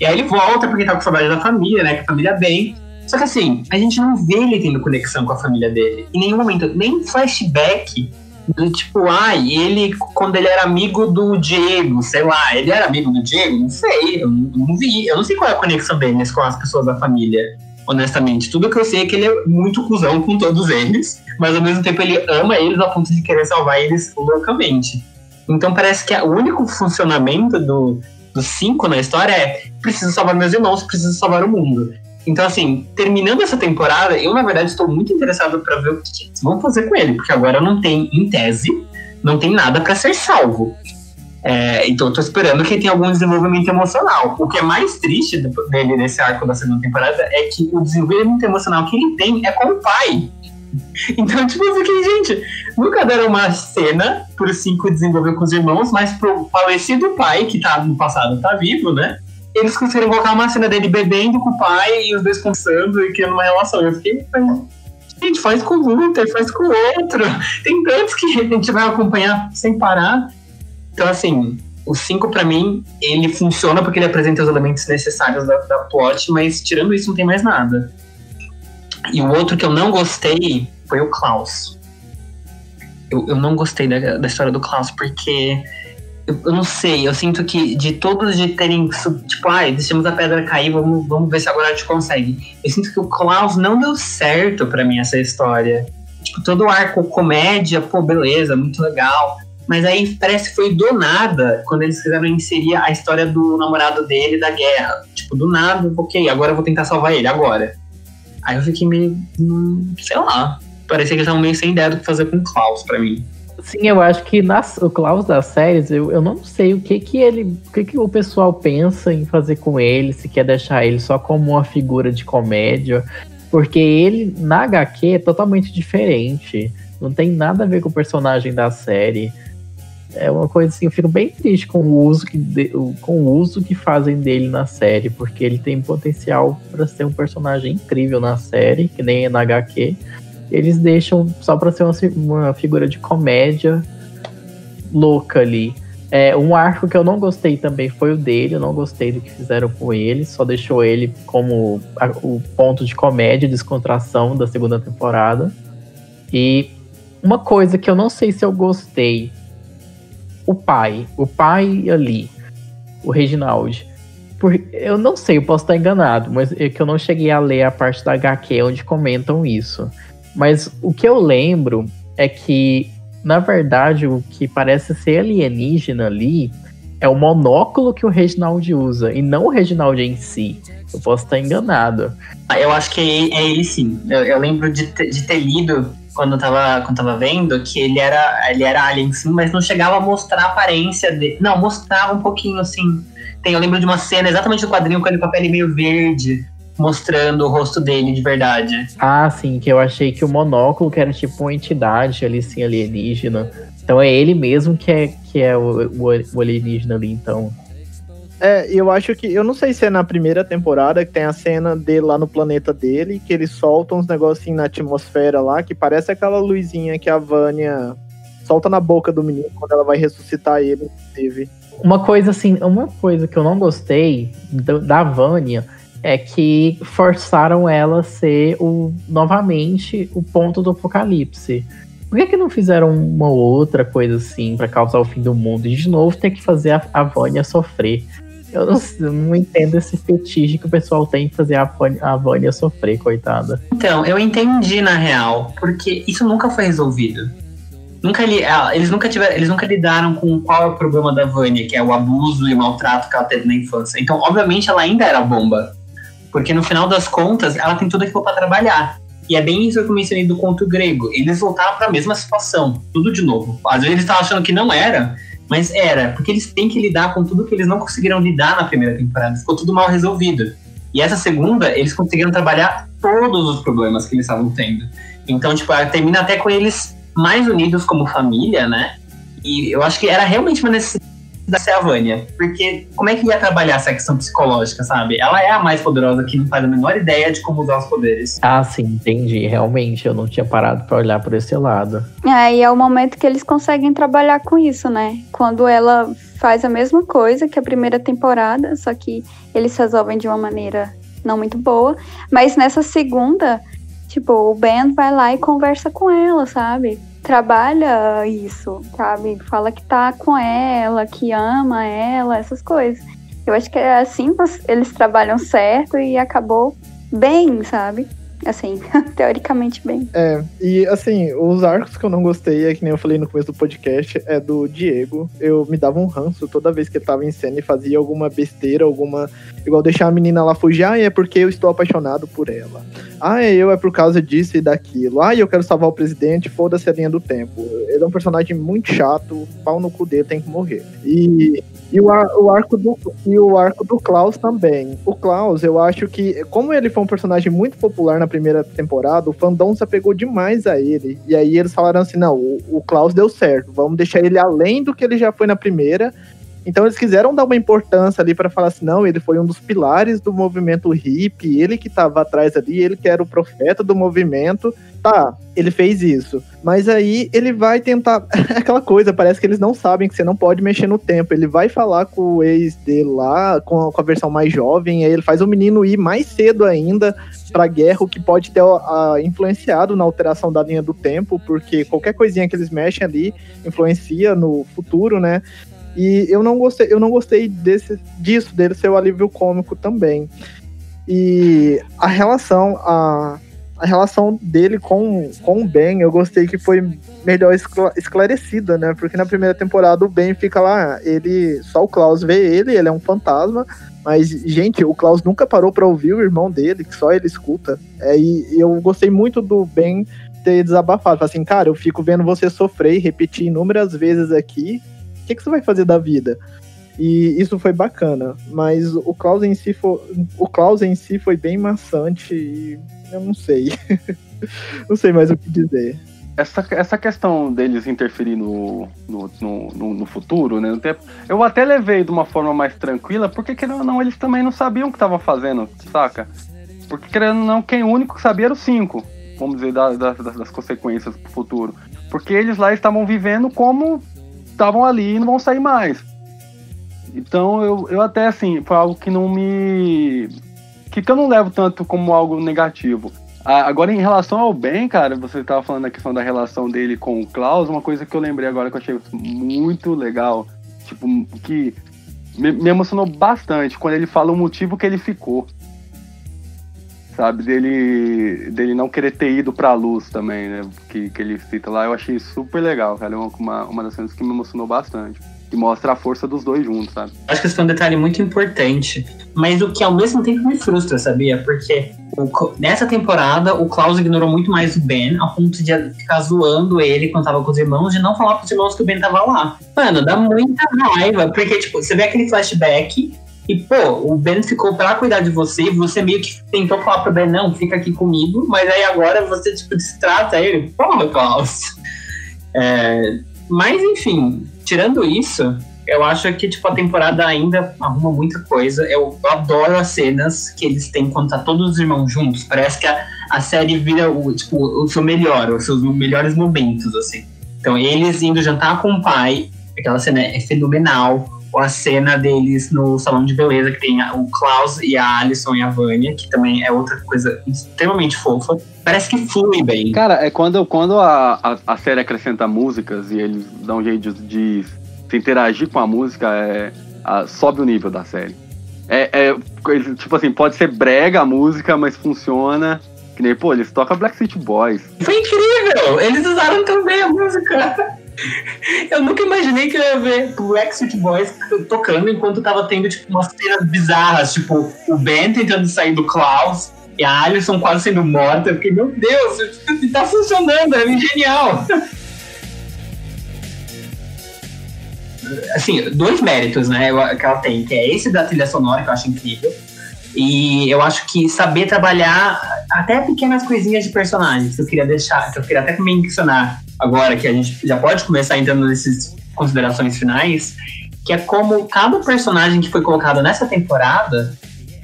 E aí ele volta porque tá com saudade da família, né? Que a família é bem. Só que assim, a gente não vê ele tendo conexão com a família dele. Em nenhum momento, nem flashback do tipo, ai, ele, quando ele era amigo do Diego, sei lá, ele era amigo do Diego? Não sei, eu não, não vi. Eu não sei qual é a conexão deles com as pessoas da família, honestamente. Tudo que eu sei é que ele é muito cuzão com todos eles, mas ao mesmo tempo ele ama eles a ponto de querer salvar eles loucamente. Então parece que o único funcionamento do, dos cinco na história é preciso salvar meus irmãos, preciso salvar o mundo. Então, assim, terminando essa temporada, eu, na verdade, estou muito interessado para ver o que eles vão fazer com ele, porque agora não tem, em tese, não tem nada para ser salvo. É, então, eu tô esperando que tenha algum desenvolvimento emocional. O que é mais triste dele nesse arco da segunda temporada é que o desenvolvimento emocional que ele tem é com o pai. <laughs> Então, tipo assim, gente, nunca deram uma cena por cinco desenvolver com os irmãos, mas pro falecido pai, que tá no passado, tá vivo, né? Eles conseguiram colocar uma cena dele bebendo com o pai e os dois conversando e criando uma relação. Eu fiquei, gente, faz com o Luther, faz com o outro. Tem tantos que a gente vai acompanhar sem parar. Então, assim, o 5 para mim, ele funciona porque ele apresenta os elementos necessários da, da plot, mas tirando isso não tem mais nada. E o outro que eu não gostei foi o Klaus. Eu, eu não gostei da, da história do Klaus porque eu, não sei, eu sinto que de todos de terem, tipo, ai, deixamos a pedra cair, vamos, vamos ver se agora a gente consegue. Eu sinto que o Klaus não deu certo para mim essa história. Tipo, todo o arco comédia, pô, beleza, muito legal. Mas aí parece que foi do nada quando eles quiseram inserir a história do namorado dele da guerra. Tipo, do nada, ok, agora eu vou tentar salvar ele, agora. Aí eu fiquei meio. Hum, sei lá. Parecia que eles estavam meio sem ideia do que fazer com o Klaus pra mim. Sim, eu acho que nas, o Klaus das séries, eu, eu não sei o que que ele, o que que o pessoal pensa em fazer com ele, se quer deixar ele só como uma figura de comédia, porque ele na HQ é totalmente diferente, não tem nada a ver com o personagem da série. É uma coisa assim, eu fico bem triste com o uso que, com o uso que fazem dele na série, porque ele tem potencial para ser um personagem incrível na série, que nem é na HQ eles deixam só pra ser uma, uma figura de comédia louca ali. É, um arco que eu não gostei também foi o dele, eu não gostei do que fizeram com ele, só deixou ele como a, o ponto de comédia descontração da segunda temporada. E uma coisa que eu não sei se eu gostei, o pai, o pai ali, o Reginald. Por, eu não sei, eu posso estar enganado, mas é que eu não cheguei a ler a parte da HQ onde comentam isso. Mas o que eu lembro é que, na verdade, o que parece ser alienígena ali é o monóculo que o Reginald usa, e não o Reginald em si. Eu posso estar enganado. Eu acho que é, ele sim. Eu, eu lembro de, ter, de ter lido quando eu tava, quando tava vendo que ele era, ele era alien sim, mas não chegava a mostrar a aparência dele. Não, mostrava um pouquinho assim. Tem, eu lembro de uma cena exatamente do quadrinho com ele com a pele meio verde, mostrando o rosto dele de verdade. Ah, sim, que eu achei que o monóculo que era tipo uma entidade ali, assim, alienígena. Então é ele mesmo que é, que é o, o, alienígena ali, então. É, eu acho que. Eu não sei se é na primeira temporada que tem a cena dele lá no planeta dele, que eles soltam uns negocinhos na atmosfera lá, que parece aquela luzinha que a Vânia solta na boca do menino quando ela vai ressuscitar ele, inclusive. Uma coisa assim, uma coisa que eu não gostei da Vânia é que forçaram ela a ser o, novamente o ponto do apocalipse. Por que, que não fizeram uma outra coisa assim para causar o fim do mundo? E de novo ter que fazer a, a Vânia sofrer. Eu não, não, entendo esse fetiche que o pessoal tem em fazer a, a Vânia sofrer, coitada. Então, eu entendi na real, porque isso nunca foi resolvido. Nunca li, ah, eles, nunca tiveram, eles nunca lidaram com qual é o problema da Vânia, que é o abuso e o maltrato que ela teve na infância. Então, obviamente, ela ainda era bomba. Porque no final das contas, ela tem tudo aquilo para trabalhar. E é bem isso que eu mencionei do conto grego. Eles voltaram para a mesma situação, tudo de novo. Às vezes eles estavam achando que não era, mas era, porque eles têm que lidar com tudo que eles não conseguiram lidar na primeira temporada. Ficou tudo mal resolvido. E essa segunda, eles conseguiram trabalhar todos os problemas que eles estavam tendo. Então, tipo, termina até com eles mais unidos como família, né? E eu acho que era realmente uma necessidade da ser a Vânia. Porque como é que ia trabalhar essa questão psicológica, sabe? Ela é a mais poderosa que não faz a menor ideia de como usar os poderes. Ah, sim, entendi. Realmente, eu não tinha parado para olhar por esse lado. É, e é o momento que eles conseguem trabalhar com isso, né? Quando ela faz a mesma coisa que a primeira temporada, só que eles resolvem de uma maneira não muito boa. Mas nessa segunda, tipo, o Ben vai lá e conversa com ela, sabe? Trabalha isso, sabe? Fala que tá com ela, que ama ela, essas coisas. Eu acho que é assim eles trabalham certo e acabou bem, sabe? Assim, <laughs> teoricamente bem. É, e assim, os arcos que eu não gostei, é que nem eu falei no começo do podcast, é do Diego. Eu me dava um ranço toda vez que ele tava em cena e fazia alguma besteira, alguma. Igual deixar a menina lá fugir, ah, é porque eu estou apaixonado por ela. Ah, é eu, é por causa disso e daquilo. Ah, eu quero salvar o presidente, foda-se a linha do tempo. Ele é um personagem muito chato, pau no cu dele tem que morrer. E e o, ar, o, arco do, e o arco do Klaus também. O Klaus, eu acho que, como ele foi um personagem muito popular na primeira temporada, o fandom se apegou demais a ele. E aí eles falaram assim: não, o, o Klaus deu certo, vamos deixar ele além do que ele já foi na primeira. Então eles quiseram dar uma importância ali para falar assim, não, ele foi um dos pilares do movimento hippie, ele que estava atrás ali, ele que era o profeta do movimento. Tá, ele fez isso. Mas aí ele vai tentar. <laughs> aquela coisa, parece que eles não sabem que você não pode mexer no tempo. Ele vai falar com o ex dele lá, com a, com a versão mais jovem, aí ele faz o menino ir mais cedo ainda pra guerra, o que pode ter a, influenciado na alteração da linha do tempo, porque qualquer coisinha que eles mexem ali influencia no futuro, né? E eu não gostei, eu não gostei desse, disso, dele ser o alívio cômico também. E a relação, a, a relação dele com, com o Ben, eu gostei que foi melhor esclarecida, né? Porque na primeira temporada o Ben fica lá, ele. Só o Klaus vê ele, ele é um fantasma. Mas, gente, o Klaus nunca parou para ouvir o irmão dele, que só ele escuta. É, e eu gostei muito do Ben ter desabafado. Assim, cara, eu fico vendo você sofrer e repetir inúmeras vezes aqui o que, que você vai fazer da vida? E isso foi bacana, mas o Klaus em si foi, o Klaus em si foi bem maçante e eu não sei. <laughs> não sei mais o que dizer. Essa, essa questão deles interferir no, no, no, no futuro, né? Eu até levei de uma forma mais tranquila, porque querendo ou não, eles também não sabiam o que estavam fazendo, saca? Porque querendo ou não, quem único que sabia era o cinco, vamos dizer, da, da, das consequências pro futuro. Porque eles lá estavam vivendo como estavam ali e não vão sair mais. Então eu, eu até assim, foi algo que não me. que, que eu não levo tanto como algo negativo. Ah, agora, em relação ao Ben, cara, você estava falando da questão da relação dele com o Klaus, uma coisa que eu lembrei agora que eu achei muito legal, tipo, que me, me emocionou bastante quando ele fala o motivo que ele ficou sabe? Dele, dele não querer ter ido pra luz também, né? Que, que ele cita lá, eu achei super legal, cara. É uma, uma das cenas que me emocionou bastante. E mostra a força dos dois juntos, sabe? Acho que esse foi um detalhe muito importante. Mas o que ao mesmo tempo me frustra, sabia? Porque o, nessa temporada o Klaus ignorou muito mais o Ben, ao ponto de ficar zoando ele quando tava com os irmãos, de não falar pros irmãos que o Ben tava lá. Mano, dá muita raiva, porque, tipo, você vê aquele flashback e, pô, o Ben ficou pra cuidar de você, você meio que tentou falar pro Ben, não, fica aqui comigo, mas aí agora você, tipo, distrata ele. Porra, Klaus. É, mas, enfim, tirando isso, eu acho que, tipo, a temporada ainda arruma muita coisa. Eu adoro as cenas que eles têm quando tá todos os irmãos juntos. Parece que a, a série vira o, tipo, o seu melhor, os seus melhores momentos, assim. Então, eles indo jantar com o pai, aquela cena é fenomenal a cena deles no salão de beleza, que tem o Klaus e a Alison e a Vânia, que também é outra coisa extremamente fofa. Parece que flui bem. Cara, é quando, quando a, a, a série acrescenta músicas e eles dão um jeito de, de se interagir com a música, é, a, sobe o nível da série. É, é, tipo assim, pode ser brega a música, mas funciona. Que nem, pô, eles tocam Black City Boys. Foi incrível! Eles usaram também a música. Eu nunca imaginei que eu ia ver Exit Boys tocando enquanto tava tendo, tipo, umas cenas bizarras, tipo, o Ben tentando sair do Klaus, E a Alison quase sendo morta. Eu fiquei, meu Deus, tá funcionando, é genial. Assim, dois méritos, né, que ela tem, que é esse da trilha sonora, que eu acho incrível. E eu acho que saber trabalhar até pequenas coisinhas de personagens que eu queria deixar, que eu queria até mencionar agora, que a gente já pode começar entrando nessas considerações finais, que é como cada personagem que foi colocado nessa temporada,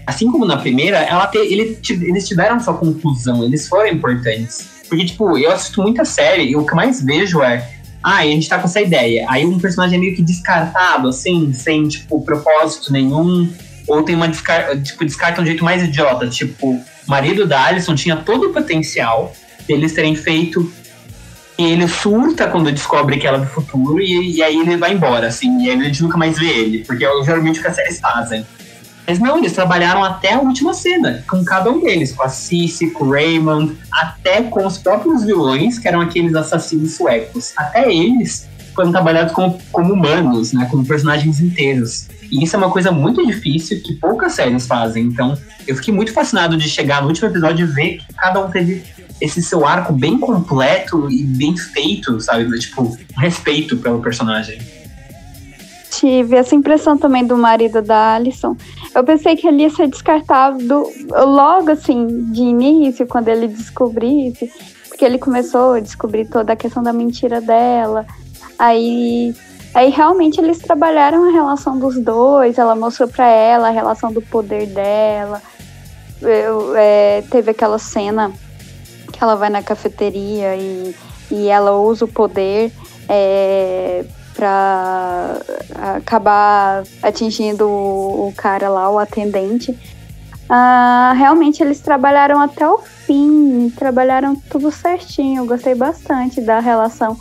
assim como na primeira, ela te, ele, eles tiveram sua conclusão, eles foram importantes. Porque, tipo, eu assisto muita série e o que mais vejo é. Ah, a gente tá com essa ideia. Aí um personagem é meio que descartado, assim, sem, tipo, propósito nenhum. Ou tem uma descarta, tipo, descarta um jeito mais idiota. Tipo, o marido da Alison tinha todo o potencial deles terem feito e ele surta quando descobre que ela é do futuro e, e, aí ele vai embora, assim, e aí a gente nunca mais vê ele, porque é geralmente o que as séries fazem. Mas não, eles trabalharam até a última cena, com cada um deles, com a Cici, com o Raymond, até com os próprios vilões, que eram aqueles assassinos suecos. Até eles foram trabalhados como, como humanos, né, como personagens inteiros. E isso é uma coisa muito difícil que poucas séries fazem. Então, eu fiquei muito fascinado de chegar no último episódio e ver que cada um teve esse seu arco bem completo e bem feito, sabe? Tipo, respeito pelo personagem. Tive essa impressão também do marido da Alison. Eu pensei que ele ia ser descartado logo assim, de início, quando ele descobrisse, porque ele começou a descobrir toda a questão da mentira dela. Aí Aí realmente eles trabalharam a relação dos dois, ela mostrou para ela a relação do poder dela. Eu, é, teve aquela cena que ela vai na cafeteria e, e ela usa o poder é, para acabar atingindo o, o, cara lá, o atendente. Ah, realmente eles trabalharam até o fim, trabalharam tudo certinho. Eu gostei bastante da relação,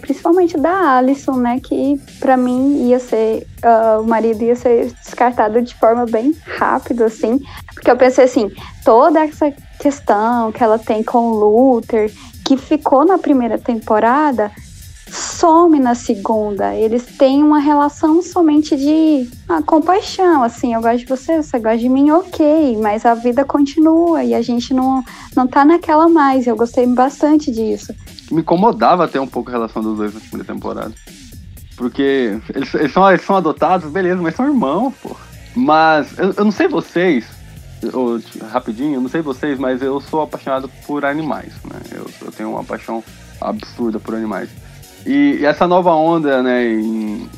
principalmente da Alison, né? Que para mim ia ser uh, o marido ia ser descartado de forma bem rápida, assim, porque eu pensei assim, toda essa questão que ela tem com o Luther, que ficou na primeira temporada, some na segunda. Eles têm uma relação somente de ah, compaixão, assim, eu gosto de você, você gosta de mim, ok, mas a vida continua e a gente não, não tá naquela mais. Eu gostei bastante disso. Me incomodava até um pouco a relação dos dois na primeira temporada. Porque eles, eles, são, eles são adotados, beleza, mas são irmãos, pô. Mas eu, eu não sei vocês, eu, rapidinho, eu não sei vocês, mas eu sou apaixonado por animais, né? Eu, eu tenho uma paixão absurda por animais. E, e essa nova onda, né, em,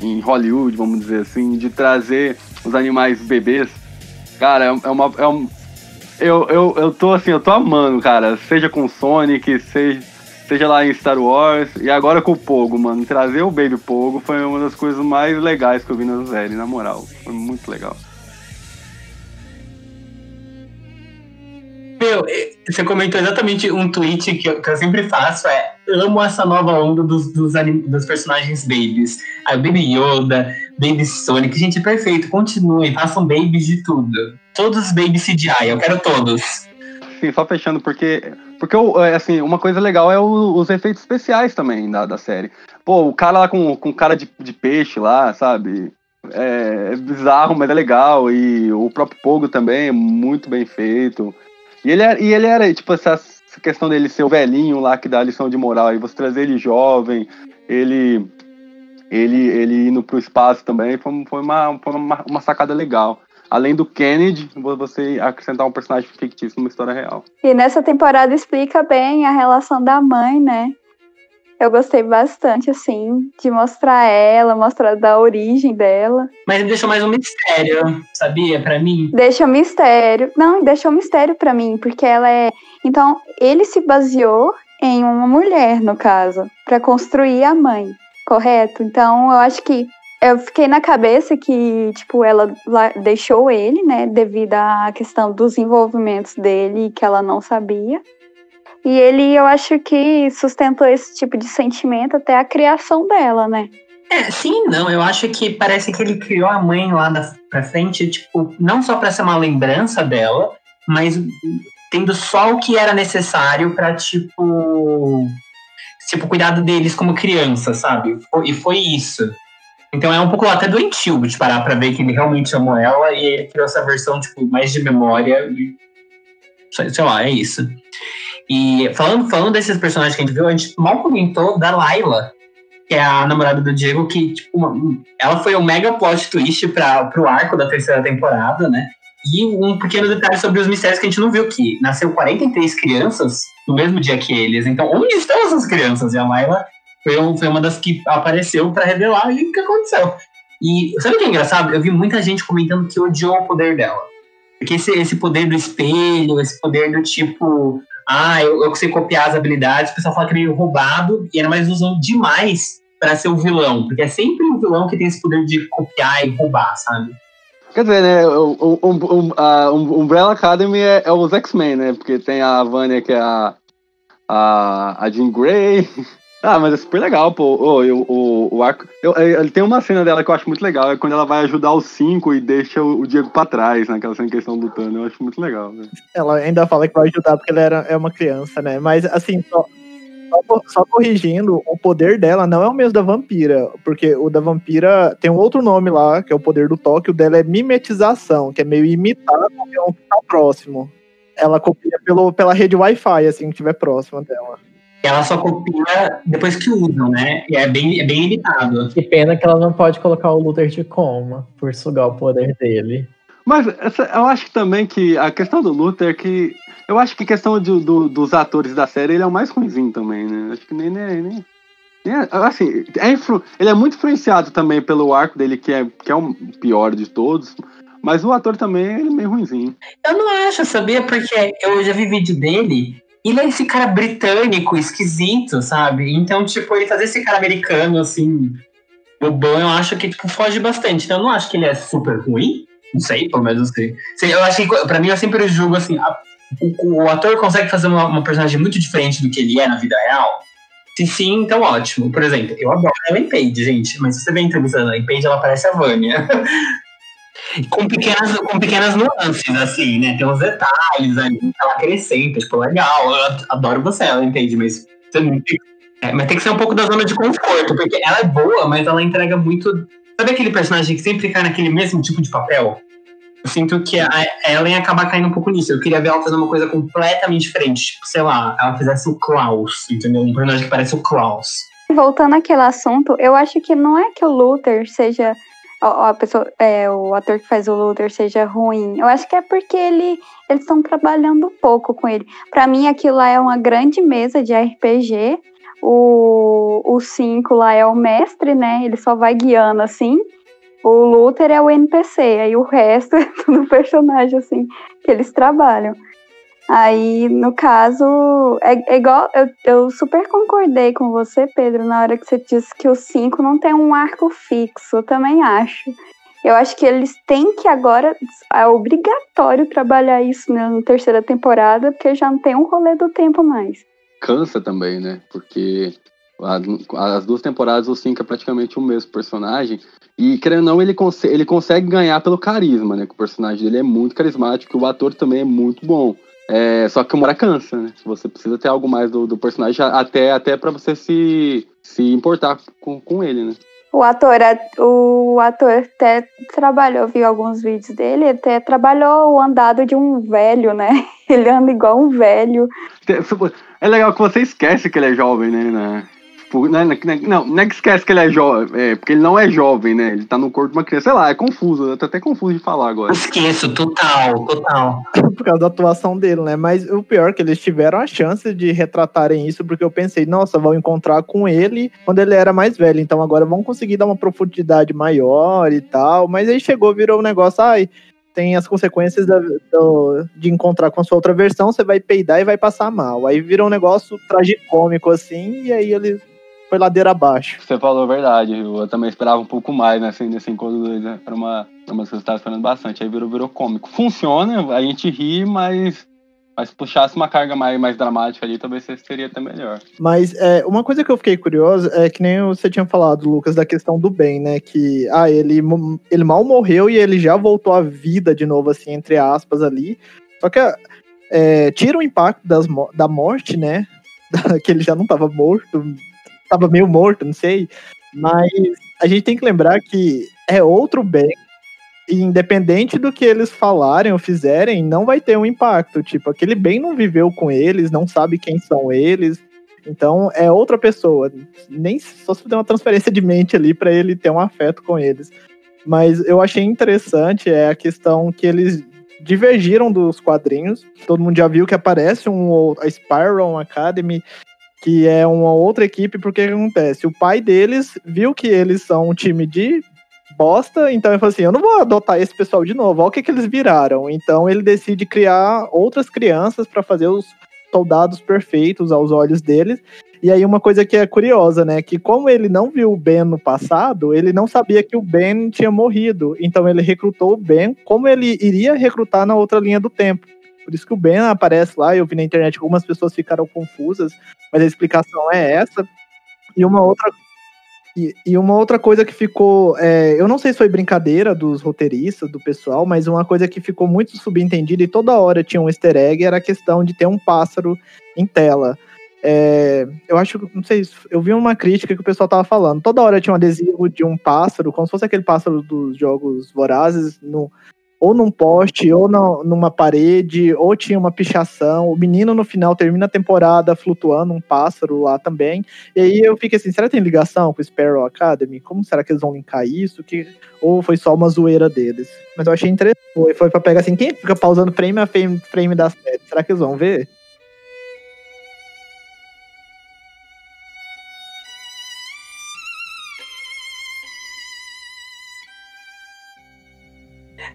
em, Hollywood, vamos dizer assim, de trazer os animais bebês, cara, é, é uma. É um, eu, eu, eu tô assim, eu tô amando, cara. Seja com Sonic, seja, seja lá em Star Wars, e agora com o Pogo, mano. Trazer o Baby Pogo foi uma das coisas mais legais que eu vi na série, na moral. Foi muito legal. Meu, você comentou exatamente um tweet que eu, que eu sempre faço, é amo essa nova onda dos, dos, dos personagens babies. A Baby Yoda, Baby Sonic, gente, perfeito, continue, façam babies de tudo. Todos os babies CGI, eu quero todos. Sim, só fechando, porque, porque é, assim, uma coisa legal é o, os efeitos especiais também da, da série. Pô, o cara lá com, com cara de, de peixe lá, sabe? É, é bizarro, mas é legal. E o próprio Pogo também é muito bem feito. E ele era, e ele era tipo, essa, essa questão dele ser o velhinho lá que dá a lição de moral, e você trazer ele jovem, ele ele, ele indo pro espaço também, foi, foi, uma, foi uma, uma sacada legal além do Kennedy, você acrescentar um personagem fictício numa história real. E nessa temporada explica bem a relação da mãe, né? Eu gostei bastante, assim, de mostrar ela, mostrar da origem dela. Mas deixou mais um mistério, sabia? para mim. Deixa um mistério. Não, deixou um mistério para mim, porque ela é. Então, ele se baseou em uma mulher, no caso, para construir a mãe, correto? Então, eu acho que eu fiquei na cabeça que, tipo, ela deixou ele, né, devido à questão dos envolvimentos dele que ela não sabia. E ele, eu acho que sustentou esse tipo de sentimento até a criação dela, né? É, sim, não. Eu acho que parece que ele criou a mãe lá da, pra frente, tipo, não só para ser uma lembrança dela, mas tendo só o que era necessário para tipo, tipo, cuidado deles como criança, sabe? E foi isso. Então é um pouco até doentio de parar pra ver que ele realmente amou ela e ele criou essa versão, tipo, mais de memória. E, sei lá, é isso. E falando, falando desses personagens que a gente viu, a gente mal comentou da Layla, que é a namorada do Diego, que, tipo, uma, ela foi um mega plot twist para pro arco da terceira temporada, né? E um pequeno detalhe sobre os mistérios que a gente não viu, que nasceu 43 crianças no mesmo dia que eles. Então, onde estão essas crianças? E a Layla foi, um, foi uma das que apareceu para revelar o que aconteceu. E sabe o que é engraçado? Eu vi muita gente comentando que odiou o poder dela. Porque esse, esse poder do espelho, esse poder do tipo, ah, eu, eu sei copiar as habilidades, o pessoal fala que é meio roubado, e ainda mais usam demais para ser o vilão, porque é sempre o vilão que tem esse poder de copiar e roubar, sabe? Quer dizer, né, o, o, o, a Umbrella Academy é, é os X-Men, né? Porque tem a Vanya, que é a, a, a Jean Grey. Ah, mas é super legal, pô. Oh, eu, o, o arco. Eu, eu, tem uma cena dela que eu acho muito legal, é quando ela vai ajudar os cinco e deixa o, o Diego pra trás, naquela cena que eles estão lutando. Eu acho muito legal. Né? Ela ainda fala que vai ajudar porque ela era, é uma criança, né? Mas assim, só, só, só, corrigindo, o poder dela não é o mesmo da vampira, porque o da vampira tem um outro nome lá, que é o poder do toque, o dela é mimetização, que é meio imitar qualquer um que tá próximo. Ela copia pelo, pela rede Wi-Fi, assim, que estiver próxima dela. Ela só copia depois que usam, né? E é bem, é bem limitado. Que pena que ela não pode colocar o Luther de coma, por sugar o poder dele. Mas essa, eu acho que também que a questão do Luther é que eu acho que a questão de, do, dos atores da série, ele é o mais ruimzinho também, né? Acho que nem. nem, nem, nem assim, é influ, ele é muito influenciado também pelo arco dele, que é, que é o pior de todos. Mas o ator também ele é meio ruimzinho. Eu não acho, sabia? Porque eu já vi vídeo dele. Ele é esse cara britânico, esquisito, sabe? Então, tipo, ele fazer esse cara americano, assim, bobão, eu acho que, tipo, foge bastante. Então, eu não acho que ele é super ruim. Não sei, pelo menos assim. Eu acho que, pra mim, eu sempre julgo, assim, a o, o ator consegue fazer uma, uma, personagem muito diferente do que ele é na vida real? Se sim, então ótimo. Por exemplo, eu adoro a Ellen Page, gente, mas se você vê a entrevista Ellen Page, ela parece a Vânia. <laughs> com, pequenas, com pequenas nuances, assim, né? Tem uns detalhes ali ela acrescenta, tipo, legal, eu adoro você, Ellen Page, mas é, mas tem que ser um pouco da zona de conforto, porque ela é boa, mas ela entrega muito. Sabe aquele personagem que sempre cai naquele mesmo tipo de papel? Eu sinto que a Ellen acaba caindo um pouco nisso. Eu queria ver ela fazer uma coisa completamente diferente. Tipo, sei lá, ela fizesse o Klaus, entendeu? Um personagem que parece o Klaus. Voltando àquele assunto, eu acho que não é que o Luther seja. A pessoa, é, o ator que faz o Luther seja ruim. Eu acho que é porque ele, eles estão trabalhando pouco com ele. Para mim, aquilo lá é uma grande mesa de RPG. O 5 lá é o mestre, né? Ele só vai guiando assim. O Luther é o NPC, aí o resto <laughs> é tudo personagem, assim, que eles trabalham. Aí, no caso, é, é igual. Eu, eu, super concordei com você, Pedro, na hora que você disse que o 5 não tem um arco fixo. Eu também acho. Eu acho que eles têm que agora. É obrigatório trabalhar isso né, na terceira temporada, porque já não tem um rolê do tempo mais. Cansa também, né? Porque as duas temporadas o 5 é praticamente o mesmo personagem. E, querendo ou não, ele, cons ele consegue ganhar pelo carisma, né? Que o personagem dele é muito carismático, o ator também é muito bom. É, só que uma hora cansa, né? Você precisa ter algo mais do, do personagem, até, até para você se, se importar com, com ele, né? O ator, o ator até trabalhou, vi alguns vídeos dele, até trabalhou o andado de um velho, né? <laughs> Ele anda igual um velho. É legal que você esquece que ele é jovem, né? Tipo, né, né, né, não, não é que esquece que ele é jovem, é, porque ele não é jovem, né? Ele tá no corpo de uma criança. Sei lá, é confuso, eu tô até confuso de falar agora. Esqueço, total, total. <laughs> Por causa da atuação dele, né? Mas o pior é que eles tiveram a chance de retratarem isso, porque eu pensei, nossa, vão encontrar com ele quando ele era mais velho, então agora vão conseguir dar uma profundidade maior e tal. Mas aí chegou, virou um negócio, ai, tem as consequências da, do, de encontrar com a sua outra versão, você vai peidar e vai passar mal. Aí virou um negócio tragicômico assim, e aí eles foi ladeira abaixo. Você falou a verdade, eu também esperava um pouco mais nesse, nesse encontro dois, né? Era uma, uma coisa que eu estava esperando bastante. Aí virou, virou cômico. Funciona, a gente ri, mas mas se puxasse uma carga mais, mais dramática ali, talvez seria até melhor. Mas é, uma coisa que eu fiquei curioso é que nem você tinha falado, Lucas, da questão do bem, né? Que ah, ele, ele mal morreu e ele já voltou à vida de novo, assim, entre aspas, ali. Só que é, tira o impacto das, da morte, né? <laughs> que ele já não estava morto, tava meio morto, não sei. Mas a gente tem que lembrar que é outro Ben e independente do que eles falarem ou fizerem, não vai ter um impacto. Tipo, aquele bem não viveu com eles, não sabe quem são eles. Então é outra pessoa. Nem só se der uma transferência de mente ali para ele ter um afeto com eles. Mas eu achei interessante é a questão que eles divergiram dos quadrinhos. Todo mundo já viu que aparece um a Spiral Academy, que é uma outra equipe, porque acontece? O pai deles viu que eles são um time de bosta, então ele falou assim: eu não vou adotar esse pessoal de novo, olha o que, que eles viraram. Então ele decide criar outras crianças para fazer os soldados perfeitos aos olhos deles. E aí uma coisa que é curiosa, né, que como ele não viu o Ben no passado, ele não sabia que o Ben tinha morrido. Então ele recrutou o Ben como ele iria recrutar na outra linha do tempo. Por isso que o Ben aparece lá, eu vi na internet algumas pessoas ficaram confusas, mas a explicação é essa. E uma outra e, e, uma outra coisa que ficou. É, eu não sei se foi brincadeira dos roteiristas, do pessoal, mas uma coisa que ficou muito subentendida e toda hora tinha um easter egg era a questão de ter um pássaro em tela. É, eu acho, não sei, eu vi uma crítica que o pessoal tava falando. Toda hora tinha um adesivo de um pássaro, como se fosse aquele pássaro dos jogos vorazes, no, ou num poste, ou na, numa parede, ou tinha uma pichação. O menino no final termina a temporada flutuando um pássaro lá também. E aí eu fico assim, será que tem ligação com o Sparrow Academy? Como será que eles vão linkar isso? Que... Ou foi só uma zoeira deles? Mas eu achei interessante. Foi, foi pra pegar assim, quem fica pausando frame a frame, frame da série? Será que eles vão ver?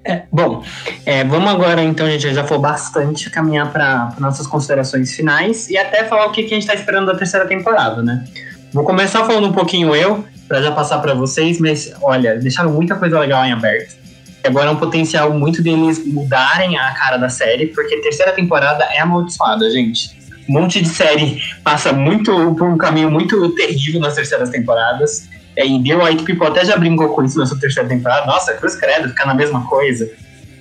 É, bom, é, vamos agora então, gente, já foi bastante caminhar para nossas considerações finais e até falar o que, que a gente está esperando da terceira temporada, né? Vou começar falando um pouquinho eu, para já passar para vocês, mas olha, deixaram muita coisa legal em aberto. Agora é um potencial muito deles mudarem a cara da série, porque a terceira temporada é amaldiçoada, gente. Um monte de série passa muito por um caminho muito terrível nas terceiras temporadas. É, e The White People até já brincou com isso nessa terceira temporada. Nossa, cruz credo, ficar na mesma coisa.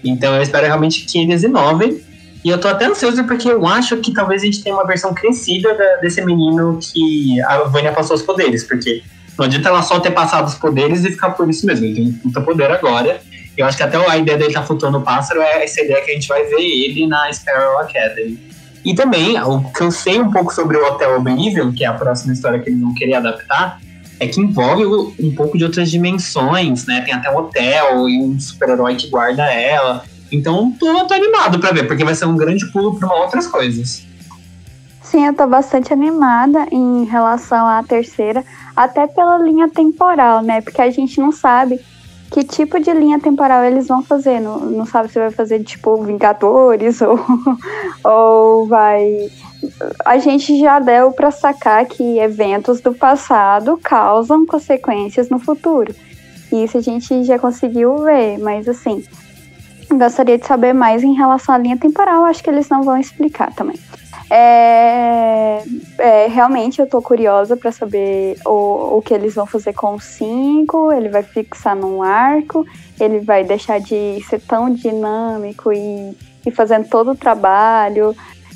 Então eu espero realmente que eles inovem. E eu tô até ansioso porque eu acho que talvez a gente tenha uma versão crescida da, desse menino que a Vânia passou os poderes. Porque não adianta ela só ter passado os poderes e ficar por isso mesmo. Ele tem muito poder agora. Eu acho que até a ideia dele estar tá flutuando o pássaro é essa ideia que a gente vai ver ele na Sparrow Academy. E também, o que eu sei um pouco sobre o Hotel Oblivion, que é a próxima história que eles vão querer adaptar, é que envolve um pouco de outras dimensões, né? Tem até um hotel e um super-herói que guarda ela. Então, tô, tô animado para ver, porque vai ser um grande pulo para outras coisas. Sim, eu tô bastante animada em relação à terceira, até pela linha temporal, né? Porque a gente não sabe que tipo de linha temporal eles vão fazer. Não, não sabe se vai fazer tipo Vingadores <laughs> ou, ou vai a gente já deu para sacar que eventos do passado causam consequências no futuro. Isso a gente já conseguiu ver, mas assim, gostaria de saber mais em relação à linha temporal, acho que eles não vão explicar também. É, realmente eu tô curiosa para saber o, o que eles vão fazer com o 5. Ele vai fixar num arco, ele vai deixar de ser tão dinâmico e, e fazendo todo o trabalho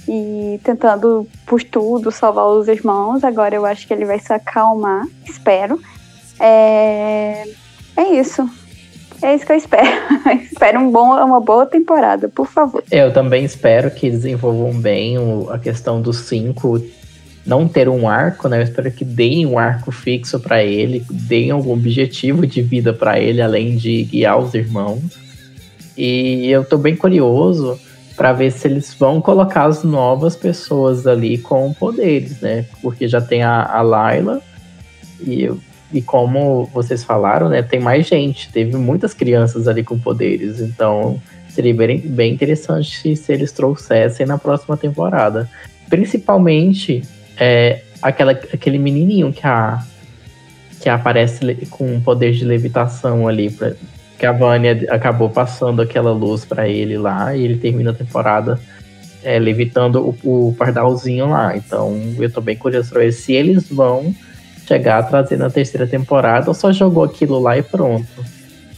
e tentando por tudo salvar os irmãos. Agora eu acho que ele vai se acalmar, espero. É, é isso. É isso que eu espero. <laughs> espero um bom, uma boa temporada, por favor. Eu também espero que desenvolvam bem a questão dos cinco não ter um arco, né? Eu espero que deem um arco fixo para ele, deem algum objetivo de vida para ele, além de guiar os irmãos. E eu tô bem curioso para ver se eles vão colocar as novas pessoas ali com poderes, né? Porque já tem a, a Layla e, e como vocês falaram, né? Tem mais gente, teve muitas crianças ali com poderes, então seria bem, bem interessante se eles trouxessem na próxima temporada. Principalmente é, aquela, aquele menininho que, a, que aparece com poder de levitação ali pra, que a Vânia acabou passando aquela luz para ele lá e ele termina a temporada é, levitando o, o, pardalzinho lá. Então eu tô bem curioso pra ver se eles vão chegar a trazer na terceira temporada ou só jogou aquilo lá e pronto.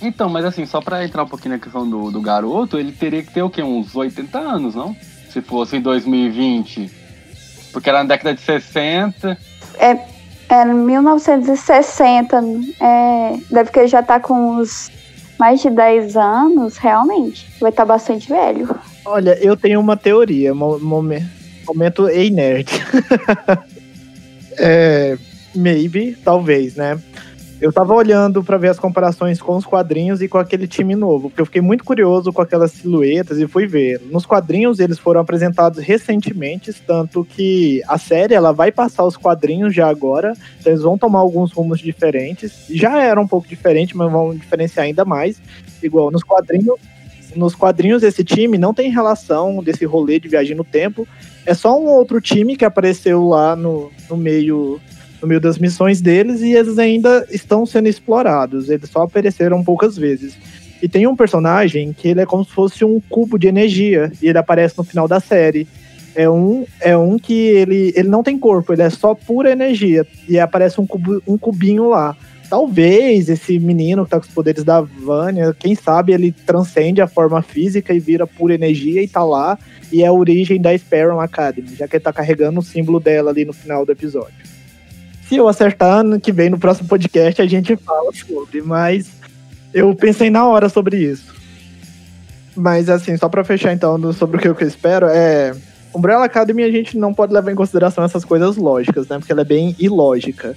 Então, mas assim, só pra entrar um pouquinho na questão do, do garoto, ele teria que ter o quê? Uns 80 anos, não? Se fosse em 2020. Porque era na década de 60. É, É, 1960, é, deve que ele já tá com uns mais de 10 anos, realmente. Vai estar tá bastante velho. Olha, eu tenho uma teoria, momento, momento ei nerd. <laughs> é, maybe, talvez, né? Eu tava olhando para ver as comparações com os quadrinhos e com aquele time novo, porque eu fiquei muito curioso com aquelas silhuetas e fui ver. Nos quadrinhos eles foram apresentados recentemente, tanto que a série ela vai passar os quadrinhos já agora, então eles vão tomar alguns rumos diferentes. Já era um pouco diferente, mas vão diferenciar ainda mais. Igual nos quadrinhos, nos quadrinhos esse time não tem relação desse rolê de viagem no tempo. É só um outro time que apareceu lá no, no meio no meio das missões deles e eles ainda estão sendo explorados. Eles só apareceram poucas vezes. E tem um personagem que ele é como se fosse um cubo de energia e ele aparece no final da série. É um, é um que ele, ele não tem corpo, ele é só pura energia. E aparece um, cubo, um cubinho lá. Talvez esse menino que tá com os poderes da Vânia, quem sabe ele transcende a forma física e vira pura energia e tá lá. E é a origem da Sparrow Academy, já que ele tá carregando o símbolo dela ali no final do episódio. Se eu acertar ano que vem no próximo podcast, a gente fala sobre, mas eu pensei na hora sobre isso. Mas assim, só para fechar então sobre o que eu espero, é. Umbrella Academy a gente não pode levar em consideração essas coisas lógicas, né? Porque ela é bem ilógica.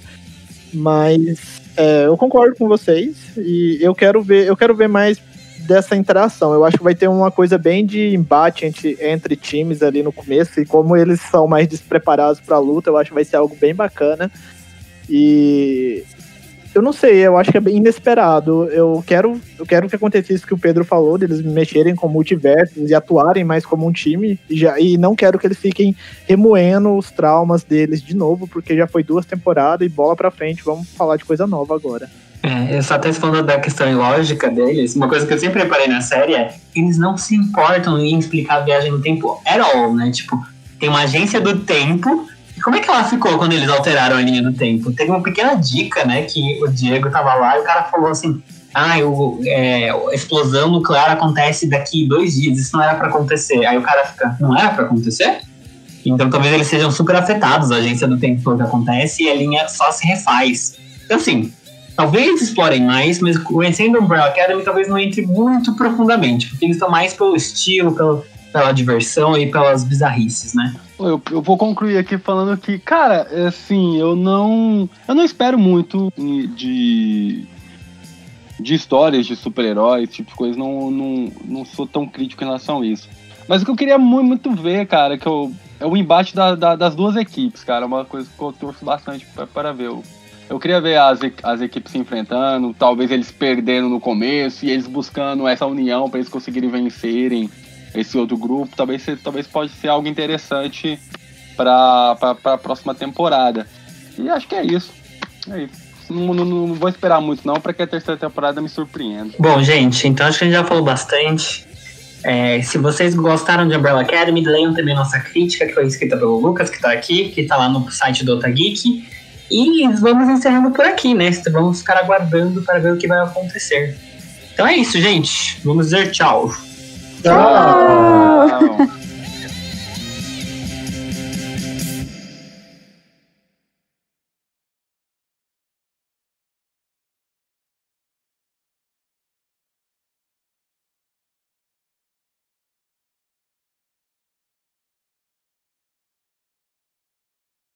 Mas é, eu concordo com vocês e eu quero ver, eu quero ver mais dessa interação. Eu acho que vai ter uma coisa bem de embate entre, entre times ali no começo e como eles são mais despreparados para a luta, eu acho que vai ser algo bem bacana. E eu não sei, eu acho que é bem inesperado. Eu quero, eu quero que aconteça isso que o Pedro falou, deles mexerem com multiversos e atuarem mais como um time. E, já, e não quero que eles fiquem remoendo os traumas deles de novo, porque já foi duas temporadas e bola pra frente, vamos falar de coisa nova agora. É, eu só até falando da questão ilógica deles, uma coisa que eu sempre reparei na série é eles não se importam em explicar a viagem no tempo at all, né? Tipo, tem uma agência do tempo e como é que ela ficou quando eles alteraram a linha do tempo? Teve uma pequena dica, né? Que o Diego tava lá e o cara falou assim: ah, o, é, a explosão nuclear acontece daqui dois dias, isso não era para acontecer. Aí o cara fica: não era para acontecer? Então talvez eles sejam super afetados, a agência do tempo que acontece e a linha só se refaz. Então, assim, talvez explorem mais, mas conhecendo o Umbrella Academy talvez não entre muito profundamente, porque eles estão mais pelo estilo, pelo, pela diversão e pelas bizarrices, né? Eu, eu, vou concluir aqui falando que, cara, assim, eu não. Eu não espero muito de. de histórias de super-heróis, tipo de coisa. Não, não, não sou tão crítico em relação a isso. Mas o que eu queria muito, muito ver, cara, que eu, é o embate da, da, das duas equipes, cara. Uma coisa que eu torço bastante para, para ver. Eu, eu queria ver as, as equipes se enfrentando, talvez eles perdendo no começo e eles buscando essa união para eles conseguirem vencerem esse outro grupo, talvez, talvez pode ser algo interessante para a próxima temporada. E acho que é isso. É isso. Não, não, não vou esperar muito não para que a terceira temporada me surpreenda. Bom, gente, então acho que a gente já falou bastante. É, se vocês gostaram de Umbrella Academy, leiam também nossa crítica, que foi escrita pelo Lucas, que está aqui, que está lá no site do Otageek. E vamos encerrando por aqui, né? Vamos ficar aguardando para ver o que vai acontecer. Então é isso, gente. Vamos dizer tchau. <laughs> Tchau!